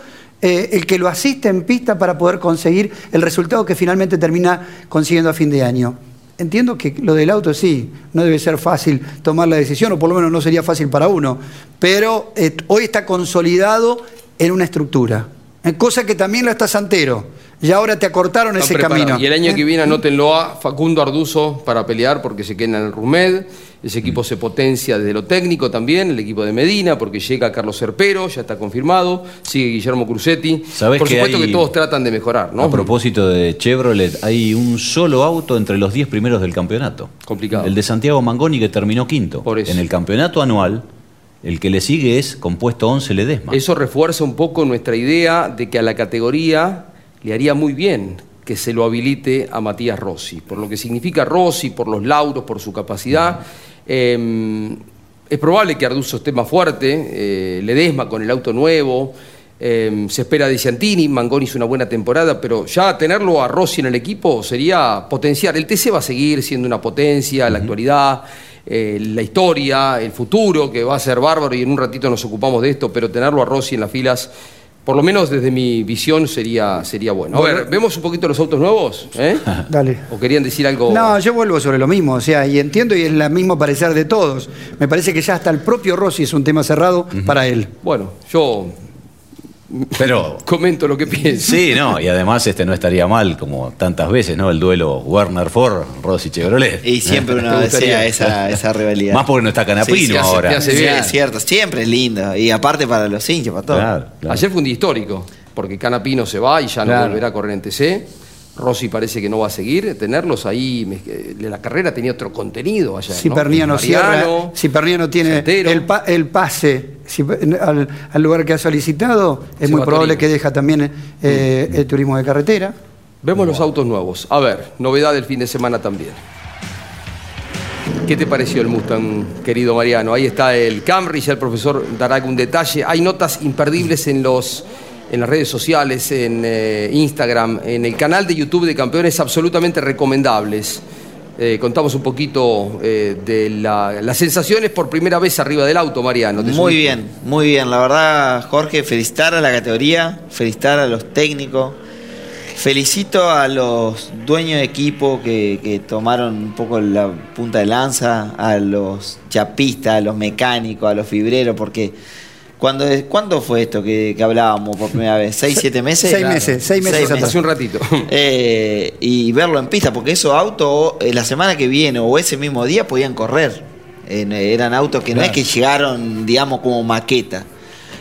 eh, el que lo asiste en pista para poder conseguir el resultado que finalmente termina consiguiendo a fin de año. Entiendo que lo del auto sí, no debe ser fácil tomar la decisión, o por lo menos no sería fácil para uno, pero eh, hoy está consolidado en una estructura, eh, cosa que también la está Santero, y ahora te acortaron Están ese preparados. camino. Y el año que Eh, viene anótenlo a Facundo Arduzo para pelear porque se queda en el Rumed. Ese equipo se potencia desde lo técnico también, el equipo de Medina, porque llega Carlos Serpero, ya está confirmado. Sigue Guillermo Crucetti. ¿Sabés Por que supuesto hay- que todos tratan de mejorar, ¿no? A propósito de Chevrolet, hay un solo auto entre los 10 primeros del campeonato. Complicado. El de Santiago Mangoni que terminó quinto. En el campeonato anual, el que le sigue es compuesto 11 Ledesma. Eso refuerza un poco nuestra idea de que a la categoría le haría muy bien que se lo habilite a Matías Rossi, por lo que significa Rossi, por los lauros, por su capacidad. Eh, es probable que Arduzo esté más fuerte, eh, Ledesma con el auto nuevo, eh, se espera de Ciantini, Mangoni hizo una buena temporada, pero ya tenerlo a Rossi en el equipo sería potenciar. El TC va a seguir siendo una potencia, la actualidad, eh, la historia, el futuro, que va a ser bárbaro y en un ratito nos ocupamos de esto, pero tenerlo a Rossi en las filas, por lo menos desde mi visión, sería, sería bueno. A ver, ¿vemos un poquito los autos nuevos? ¿Eh? Dale. ¿O querían decir algo? No, yo vuelvo sobre lo mismo, o sea, y entiendo y es el mismo parecer de todos. Me parece que ya hasta el propio Rossi es un tema cerrado para él. Bueno, yo Pero comento lo que pienso. Sí, no, y además este no estaría mal, como tantas veces, ¿no? El duelo Werner Ford, Rossi Chevrolet. Y siempre uno ¿Te desea esa, esa rivalidad. Más porque no está Canapino Sí, sí, hace- ahora. hace bien. es cierto, siempre es lindo. Y aparte para los hinchas, para todo. Ayer fue un día histórico, porque Canapino se va y ya no Claro. volverá a correr en TC. Rossi parece que no va a seguir. Tenerlos ahí, me- eh, la carrera tenía otro contenido allá. Si ¿no? Perniano cierra, Mariano, si Perniano tiene el, pa- el pase si- al, al lugar que ha solicitado, es Se muy probable que deja también eh, el turismo de carretera. Vemos los autos nuevos. A ver, novedad del fin de semana también. ¿Qué te pareció el Mustang, querido Mariano? Ahí está el Camry, ya el profesor dará algún detalle. Hay notas imperdibles en los en las redes sociales, en eh, Instagram, en el canal de YouTube de Campeones, absolutamente recomendables. Eh, contamos un poquito eh, de la- las sensaciones por primera vez arriba del auto, Mariano. ¿Te Muy subiste? bien, muy bien. La verdad, Jorge, felicitar a la categoría, felicitar a los técnicos. Felicito a los dueños de equipo que, que tomaron un poco la punta de lanza, a los chapistas, a los mecánicos, a los fibreros, porque cuando, ¿cuándo fue esto que, que hablábamos por primera vez? ¿Seis, siete meses? Seis meses, seis meses atrás. Hace un ratito. Eh, y verlo en pista, porque esos autos eh, la semana que viene o ese mismo día podían correr. En- eran autos que no es que llegaron, digamos, como maqueta.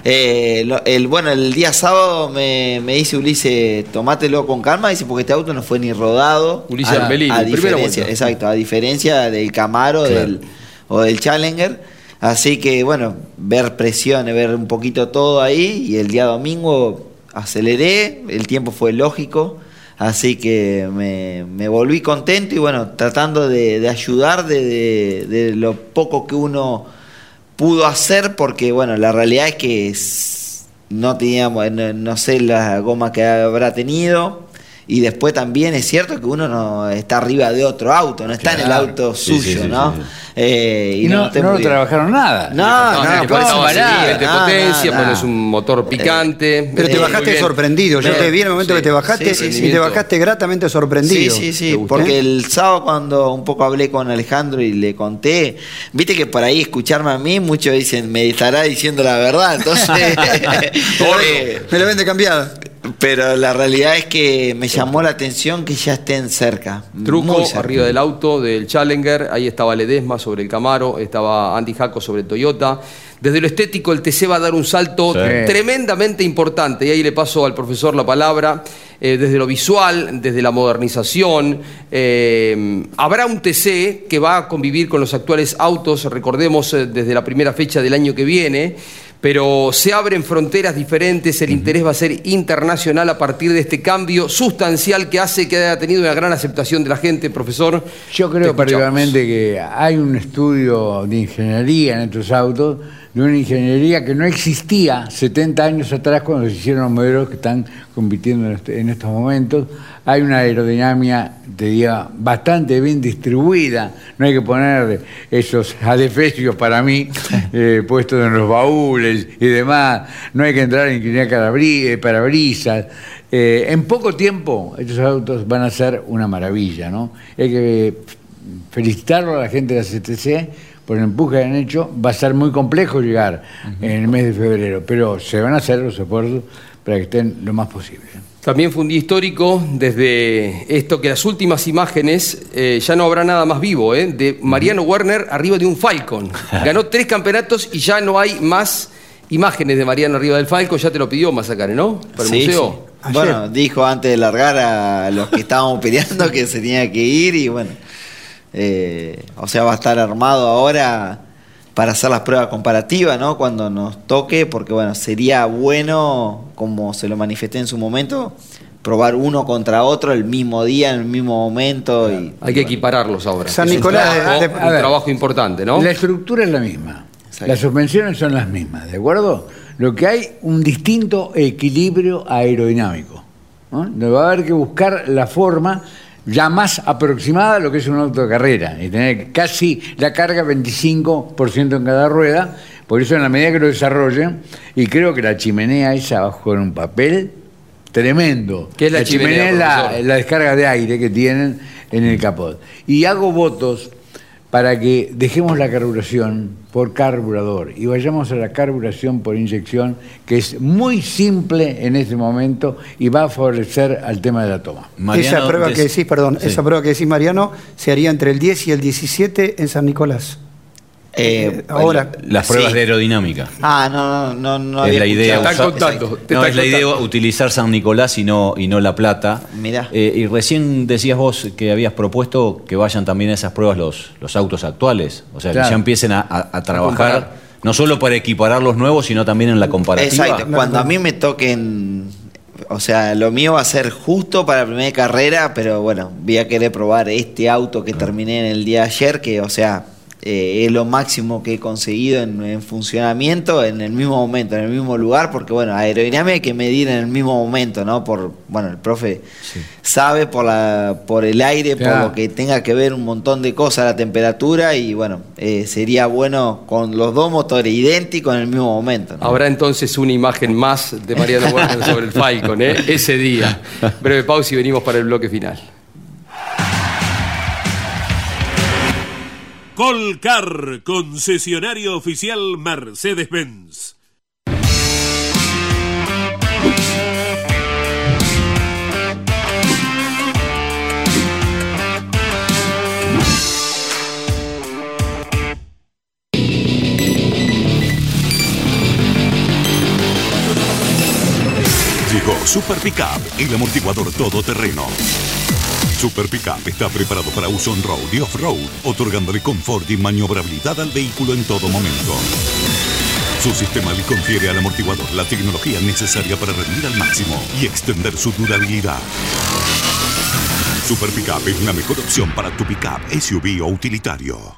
Eh, lo- el, bueno, el día sábado me, me dice Ulises, tomátelo con calma, dice, porque este auto no fue ni rodado. Ulises a, Arbelini, a primera diferencia, vuelta. exacto, a diferencia del Camaro Claro. del, o del Challenger. Así que, bueno, ver presiones, ver un poquito todo ahí. Y el día domingo aceleré, el tiempo fue lógico. Así que me, volví contento y bueno, tratando de, ayudar de, de- lo poco que uno pudo hacer, porque bueno, la realidad es que no teníamos, no, no sé la goma que habrá tenido. Y después también es cierto que uno no está arriba de otro auto, no está en el auto Sí, sí, suyo, sí, ¿no? sí, Eh, Y no, no lo trabajaron nada. No, No, no, siguiente no, potencia, no, no. pones un motor picante. Pero te Eh, bajaste sorprendido. Yo te vi en el momento Sí, que te bajaste sí, sí, y te bajaste gratamente sorprendido. Sí, sí, ¿Te sí. Porque el sábado cuando un poco hablé con Alejandro y le conté, viste que por ahí escucharme a mí, muchos dicen, me estará diciendo la verdad. Entonces, eh, Me la vende cambiada. Pero la realidad es que me llamó la atención que ya estén cerca. Truco cerca. arriba del auto, del Challenger, ahí estaba Ledesma sobre el Camaro, estaba Andy Jaco sobre el Toyota. Desde lo estético el TC va a dar un salto Sí. tremendamente importante y ahí le paso al profesor la palabra. Eh, desde lo visual, desde la modernización, eh, habrá un TC que va a convivir con los actuales autos, recordemos eh, desde la primera fecha del año que viene, pero se abren fronteras diferentes, el interés va a ser internacional a partir de este cambio sustancial que hace que haya tenido una gran aceptación de la gente, profesor. Yo creo particularmente que hay un estudio de ingeniería en estos autos, de una ingeniería que no existía 70 años atrás cuando se hicieron los modelos que están compitiendo en este- en estos momentos. Hay una aerodinámica, te diría, bastante bien distribuida. No hay que poner esos adefesios para mí eh, puestos en los baúles y demás. No hay que entrar en ingeniería eh, parabrisas. Eh, en poco tiempo estos autos van a ser una maravilla, ¿no? Hay que felicitarlo a la gente de la CTC por el empuje que han hecho. Va a ser muy complejo llegar en el mes de febrero, pero se van a hacer los esfuerzos para que estén lo más posible. También fue un día histórico desde esto que las últimas imágenes, eh, ya no habrá nada más vivo, ¿eh? de Mariano Werner arriba de un Falcon. Ganó tres campeonatos y ya no hay más imágenes de Mariano arriba del Falcon, ya te lo pidió Mazacare, ¿no? Para el Sí, museo. sí. Bueno, dijo antes de largar a los que estábamos peleando que se tenía que ir y bueno, eh, o sea, va a estar armado ahora para hacer las pruebas comparativas, ¿no? Cuando nos toque, porque bueno, sería bueno, como se lo manifesté en su momento, probar uno contra otro el mismo día, en el mismo momento. Y, Hay que equipararlos ahora. San Es un Nicolás, trabajo- de- un ver. trabajo importante, ¿no? La estructura es la misma. Las suspensiones son las mismas, ¿de acuerdo? Lo que hay un distinto equilibrio aerodinámico. ¿no? Va a haber que buscar la forma ya más aproximada a lo que es un auto de carrera y tener casi la carga 25% en cada rueda. Por eso, en la medida que lo desarrollen, y creo que la chimenea esa va a jugar un papel tremendo. ¿Qué es la chimenea, es la, la descarga de aire que tienen en el capot. Y hago votos para que dejemos la carburación por carburador y vayamos a la carburación por inyección, que es muy simple en este momento y va a favorecer al tema de la toma. esa prueba que decís, perdón, Sí. esa prueba que decís, Mariano, se haría entre el 10 y el 17 en San Nicolás. Eh, ahora. Las pruebas Sí. de aerodinamica. Ah, no, no, no, no es la idea usar- Exacto. no, es la idea utilizar San Nicolás y no, y no La Plata. Mirá. Eh, y recién decías vos que habías propuesto que vayan también a esas pruebas los, los autos actuales. O sea, Claro. que ya empiecen a, a- a trabajar, no solo para equiparar los nuevos, sino también en la comparativa. Exacto, cuando a mí me toquen, o sea, lo mío va a ser justo para la primera carrera, pero bueno, voy a querer probar este auto que terminé en el día de ayer, que o sea, eh, es lo máximo que he conseguido en, en funcionamiento en el mismo momento, en el mismo lugar, porque bueno, aerodinámica hay que medir en el mismo momento, ¿no? Por, bueno, el profe sabe por la, por el aire, por lo que tenga que ver un montón de cosas, la temperatura, y bueno, eh, sería bueno con los dos motores idénticos en el mismo momento. ¿no? Habrá entonces una imagen más de Mariano Werner sobre el Falcon, ¿eh? ese día. Breve pausa y venimos para el bloque final. Colcar, concesionario oficial Mercedes-Benz. Llegó Super Pickup, el amortiguador todoterreno. Super Pickup está preparado para uso on-road y off-road, otorgándole confort y maniobrabilidad al vehículo en todo momento. Su sistema le confiere al amortiguador la tecnología necesaria para rendir al máximo y extender su durabilidad. Super Pickup es la mejor opción para tu pickup, SUV o utilitario.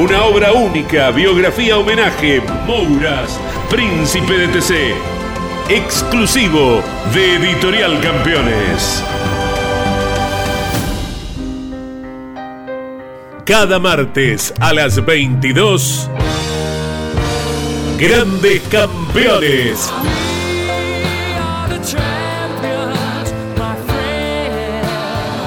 Una obra única, biografía homenaje, Mouras, Príncipe de TC. Exclusivo de Editorial Campeones. Cada martes a las 22. Grandes Campeones.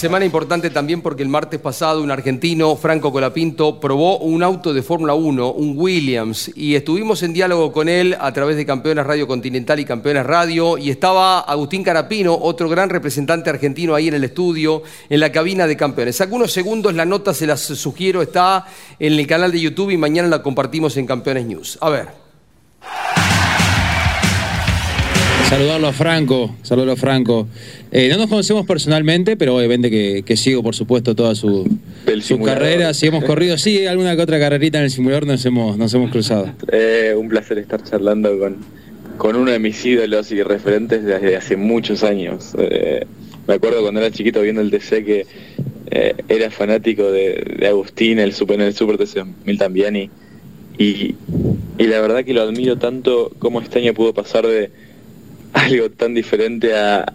Semana importante también porque el martes pasado un argentino, Franco Colapinto, probó un auto de Fórmula 1, un Williams, y estuvimos en diálogo con él a través de Campeones Radio Continental y Campeones Radio, y estaba Agustín Carapino, otro gran representante argentino ahí en el estudio, en la cabina de Campeones. Algunos segundos, la nota se las sugiero, está en el canal de YouTube y mañana la compartimos en Campeones News. A ver. Saludarlo a Franco, saludarlo a Franco. Eh, no nos conocemos personalmente, pero obviamente que, que sigo, por supuesto, toda su, su carrera. Si hemos corrido, sí, alguna que otra carrerita en el simulador nos hemos, nos hemos cruzado. Eh, un placer estar charlando con, con uno de mis ídolos y referentes desde hace muchos años. Eh, me acuerdo cuando era chiquito viendo el TC que eh, era fanático de, de Agustín, el super, en el Super TC 1000 también, y, y, y la verdad que lo admiro tanto cómo este año pudo pasar de algo tan diferente a,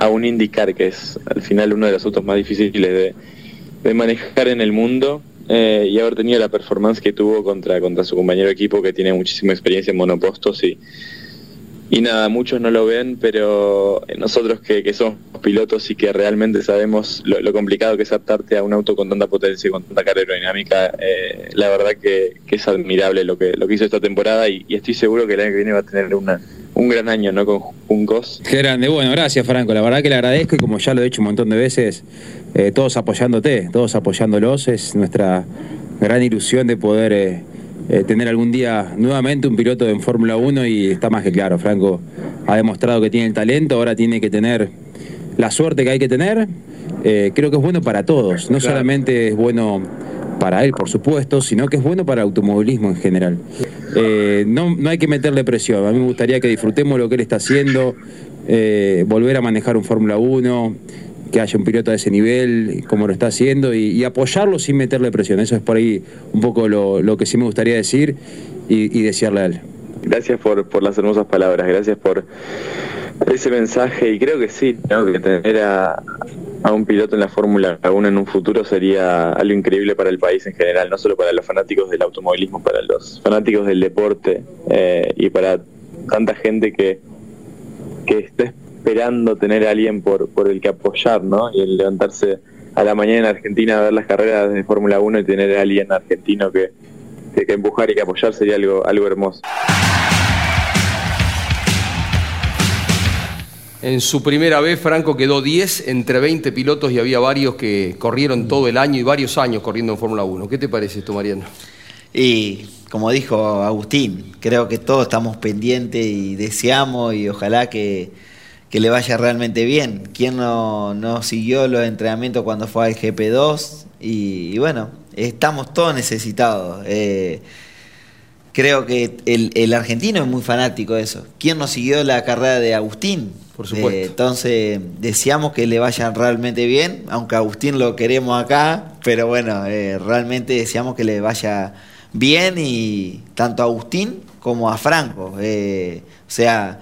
a, un IndyCar, que es al final uno de los autos más difíciles de, de manejar en el mundo, eh, y haber tenido la performance que tuvo contra, contra su compañero equipo que tiene muchísima experiencia en monopostos y, y nada, muchos no lo ven, pero nosotros que, que somos pilotos y que realmente sabemos lo, complicado que es adaptarte a un auto con tanta potencia y con tanta carga aerodinámica, eh, la verdad que, que es admirable lo que, lo que hizo esta temporada y estoy seguro que el año que viene va a tener una, un gran año, ¿no? Con Juncos. Qué grande, bueno, gracias Franco, la verdad que le agradezco y como ya lo he dicho un montón de veces, eh, todos apoyándote, todos apoyándolos, es nuestra gran ilusión de poder eh, eh, tener algún día nuevamente un piloto en Fórmula 1 y está más que claro, Franco. Ha demostrado que tiene el talento, ahora tiene que tener la suerte que hay que tener, creo que es bueno para todos, no solamente es bueno para él, por supuesto, sino que es bueno para el automovilismo en general. Eh, no, no hay que meterle presión, a mí me gustaría que disfrutemos lo que él está haciendo, eh, volver a manejar un Fórmula 1, que haya un piloto de ese nivel, como lo está haciendo, y, apoyarlo sin meterle presión. Eso es por ahí un poco lo, que sí me gustaría decir y, y desearle a él. Gracias por, por las hermosas palabras, gracias por ese mensaje y creo que sí, ¿no? que tener a, a un piloto en la Fórmula 1 en un futuro sería algo increíble para el país en general, no solo para los fanáticos del automovilismo, para los fanáticos del deporte eh, y para tanta gente que, que está esperando tener a alguien por, por el que apoyar, ¿no? Y el levantarse a la mañana en Argentina a ver las carreras de Fórmula 1 y tener a alguien argentino que, que, que empujar y que apoyar sería algo, algo hermoso. En su primera vez, Franco quedó 10 entre 20 pilotos y había varios que corrieron todo el año y varios años corriendo en Fórmula 1. ¿Qué te parece esto, Mariano? Y como dijo Agustín, creo que todos estamos pendientes y deseamos y ojalá que, que le vaya realmente bien. ¿Quién no, no siguió los entrenamientos cuando fue al GP2? Y, bueno, estamos todos necesitados. Eh, creo que el, el argentino es muy fanático de eso. ¿Quién no siguió la carrera de Agustín? Por supuesto. Eh, entonces, deseamos que le vayan realmente bien, aunque Agustín lo queremos acá, pero bueno, eh, realmente deseamos que le vaya bien y tanto a Agustín como a Franco. Eh, o sea,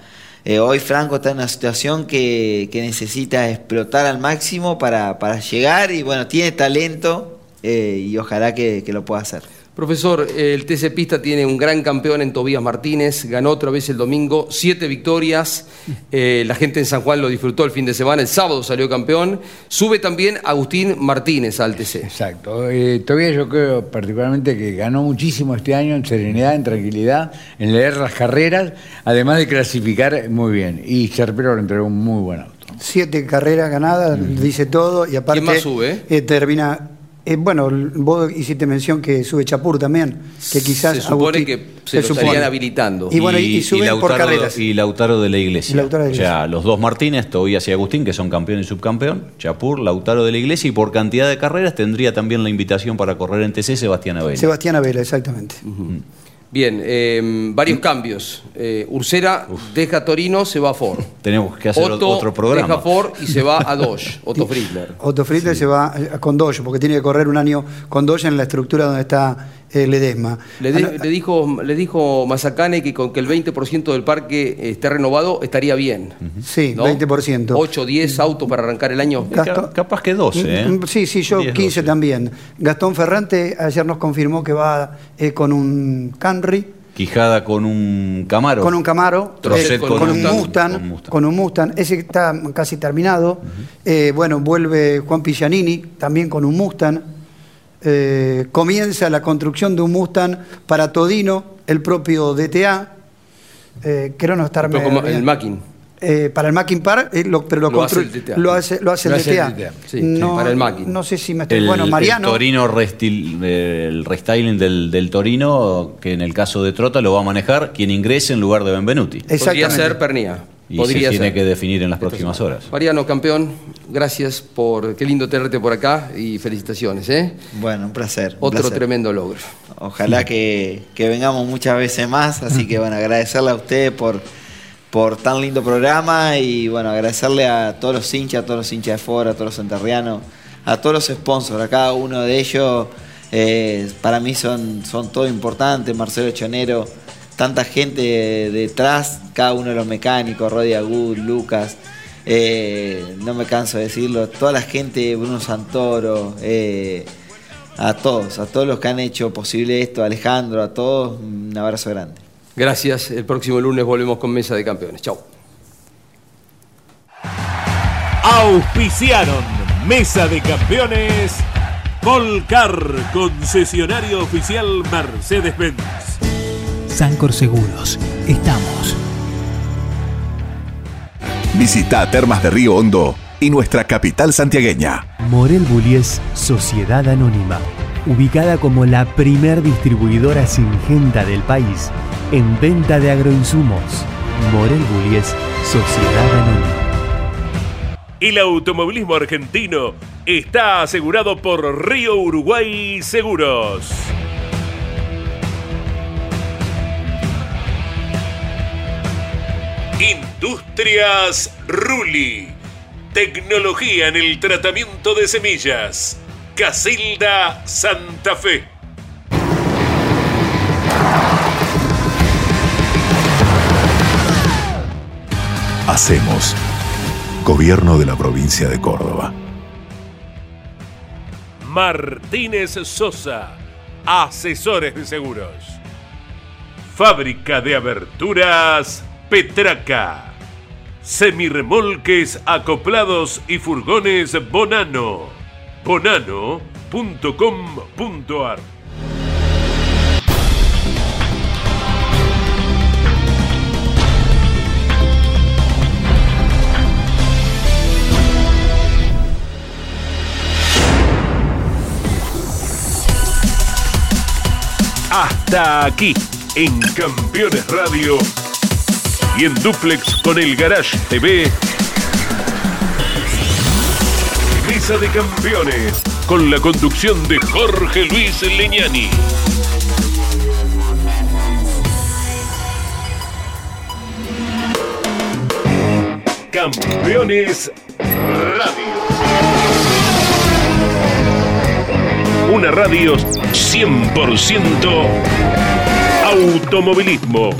hoy Franco está en una situación que, necesita explotar al máximo para, para llegar y bueno, tiene talento y ojalá que lo pueda hacer. Profesor, el TC Pista tiene un gran campeón en Tobías Martínez, ganó otra vez el domingo, siete victorias, eh, la gente en San Juan lo disfrutó el fin de semana, el sábado salió campeón, sube también Agustín Martínez al TC. Exacto, eh, todavía yo creo particularmente que ganó muchísimo este año en serenidad, en tranquilidad, en leer las carreras, además de clasificar muy bien, y Serpero le entregó un muy buen auto. Siete carreras ganadas, dice todo, y aparte ¿Quién más sube? eh, termina... eh, bueno, vos hiciste mención que sube Chapur también, que quizás Se supone Agustín- que se lo supone. estarían habilitando. Y bueno, y, suben por Lautaro, carreras. y Lautaro de la Iglesia. Y Lautaro de la O sea, los dos Martínez, Tobías y Agustín, que son campeón y subcampeón, Chapur, Lautaro de la Iglesia, y por cantidad de carreras tendría también la invitación para correr en TC Sebastián Abel. Sebastián Avela, exactamente. Bien, eh, varios cambios. Eh, Ursera deja Torino, se va a Ford. Tenemos que hacer Otto otro programa. deja Ford y se va a Dodge, Otto Friedler. Otto Friedler se va eh, con Dojo, porque tiene que correr un año con Dojo en la estructura donde está eh, Ledesma. Le, de- le dijo, le dijo Mazacane que con que el 20% del parque esté renovado estaría bien. Sí, ¿no? 20%. 8, 10 autos para arrancar el año. Gastón- Capaz que 12, ¿eh? Sí, sí, yo 10, 15 también. Gastón Ferrante ayer nos confirmó que va eh, con un Camry, Quijada con un Camaro. con un Camaro, Trocet eh, con con, un. Mustang, con un Mustang. Ese está casi terminado. Eh, bueno, vuelve Juan Pillanini, también con un Mustang. Eh, comienza la construcción de un Mustang para Todino, el propio DTA. Eh, creo no estar Pero como el Mackin. Eh, para el Mackin Park, eh, lo- pero lo, Lo hace constru- el DTA. lo hace, lo hace Lo el hace el DTA. Sí, no, sí, para el Mackin. No sé si me estoy. El, bueno, Mariano. el Torino restil- el restyling del, del Torino, que en el caso de Trota lo va a manejar quien ingrese en lugar de Benvenuti. Podría ser Pernía. Y Podría se tiene ser. que definir en las próximas horas. Mariano, campeón, gracias por. Qué lindo tenerte por acá y felicitaciones, ¿eh? Bueno, un placer. un Otro placer. tremendo logro. Ojalá que, que vengamos muchas veces más, así que bueno, agradecerle a usted por, por tan lindo programa y bueno, agradecerle a todos los hinchas, a todos los hinchas de Fora, a todos los santarrianos, a todos los sponsors, a cada uno de ellos, eh, para mí son, son todo importantes, Marcelo Chonero, tanta gente detrás, cada uno de los mecánicos, Rodi Agud, Lucas, eh, no me canso de decirlo, toda la gente, Bruno Santoro, eh, a todos, a todos los que han hecho posible esto, Alejandro, a todos, un abrazo grande. Gracias. El próximo lunes volvemos con Mesa de Campeones. Chau. Auspiciaron Mesa de Campeones Volcar, concesionario oficial Mercedes-Benz. Sancor Seguros. Estamos. Visita Termas de Río Hondo y nuestra capital santiagueña. Morel Bullies Sociedad Anónima. Ubicada como la primer distribuidora singenta del país en venta de agroinsumos. Morel Bullies Sociedad Anónima. El automovilismo argentino está asegurado por Río Uruguay Seguros. Industrias Ruli. Tecnología en el tratamiento de semillas. Casilda Santa Fe. Hacemos. Gobierno de la provincia de Córdoba. Martínez Sosa, asesores de seguros. Fábrica de aberturas Petraca. Semirremolques acoplados y furgones Bonano. Bonano.com.ar Hasta aquí, en Campeones Radio y en Duplex con el Garage TV. Mesa de Campeones, con la conducción de Jorge Luis Leñani. Campeones Radio. Una radio 100% automovilismo.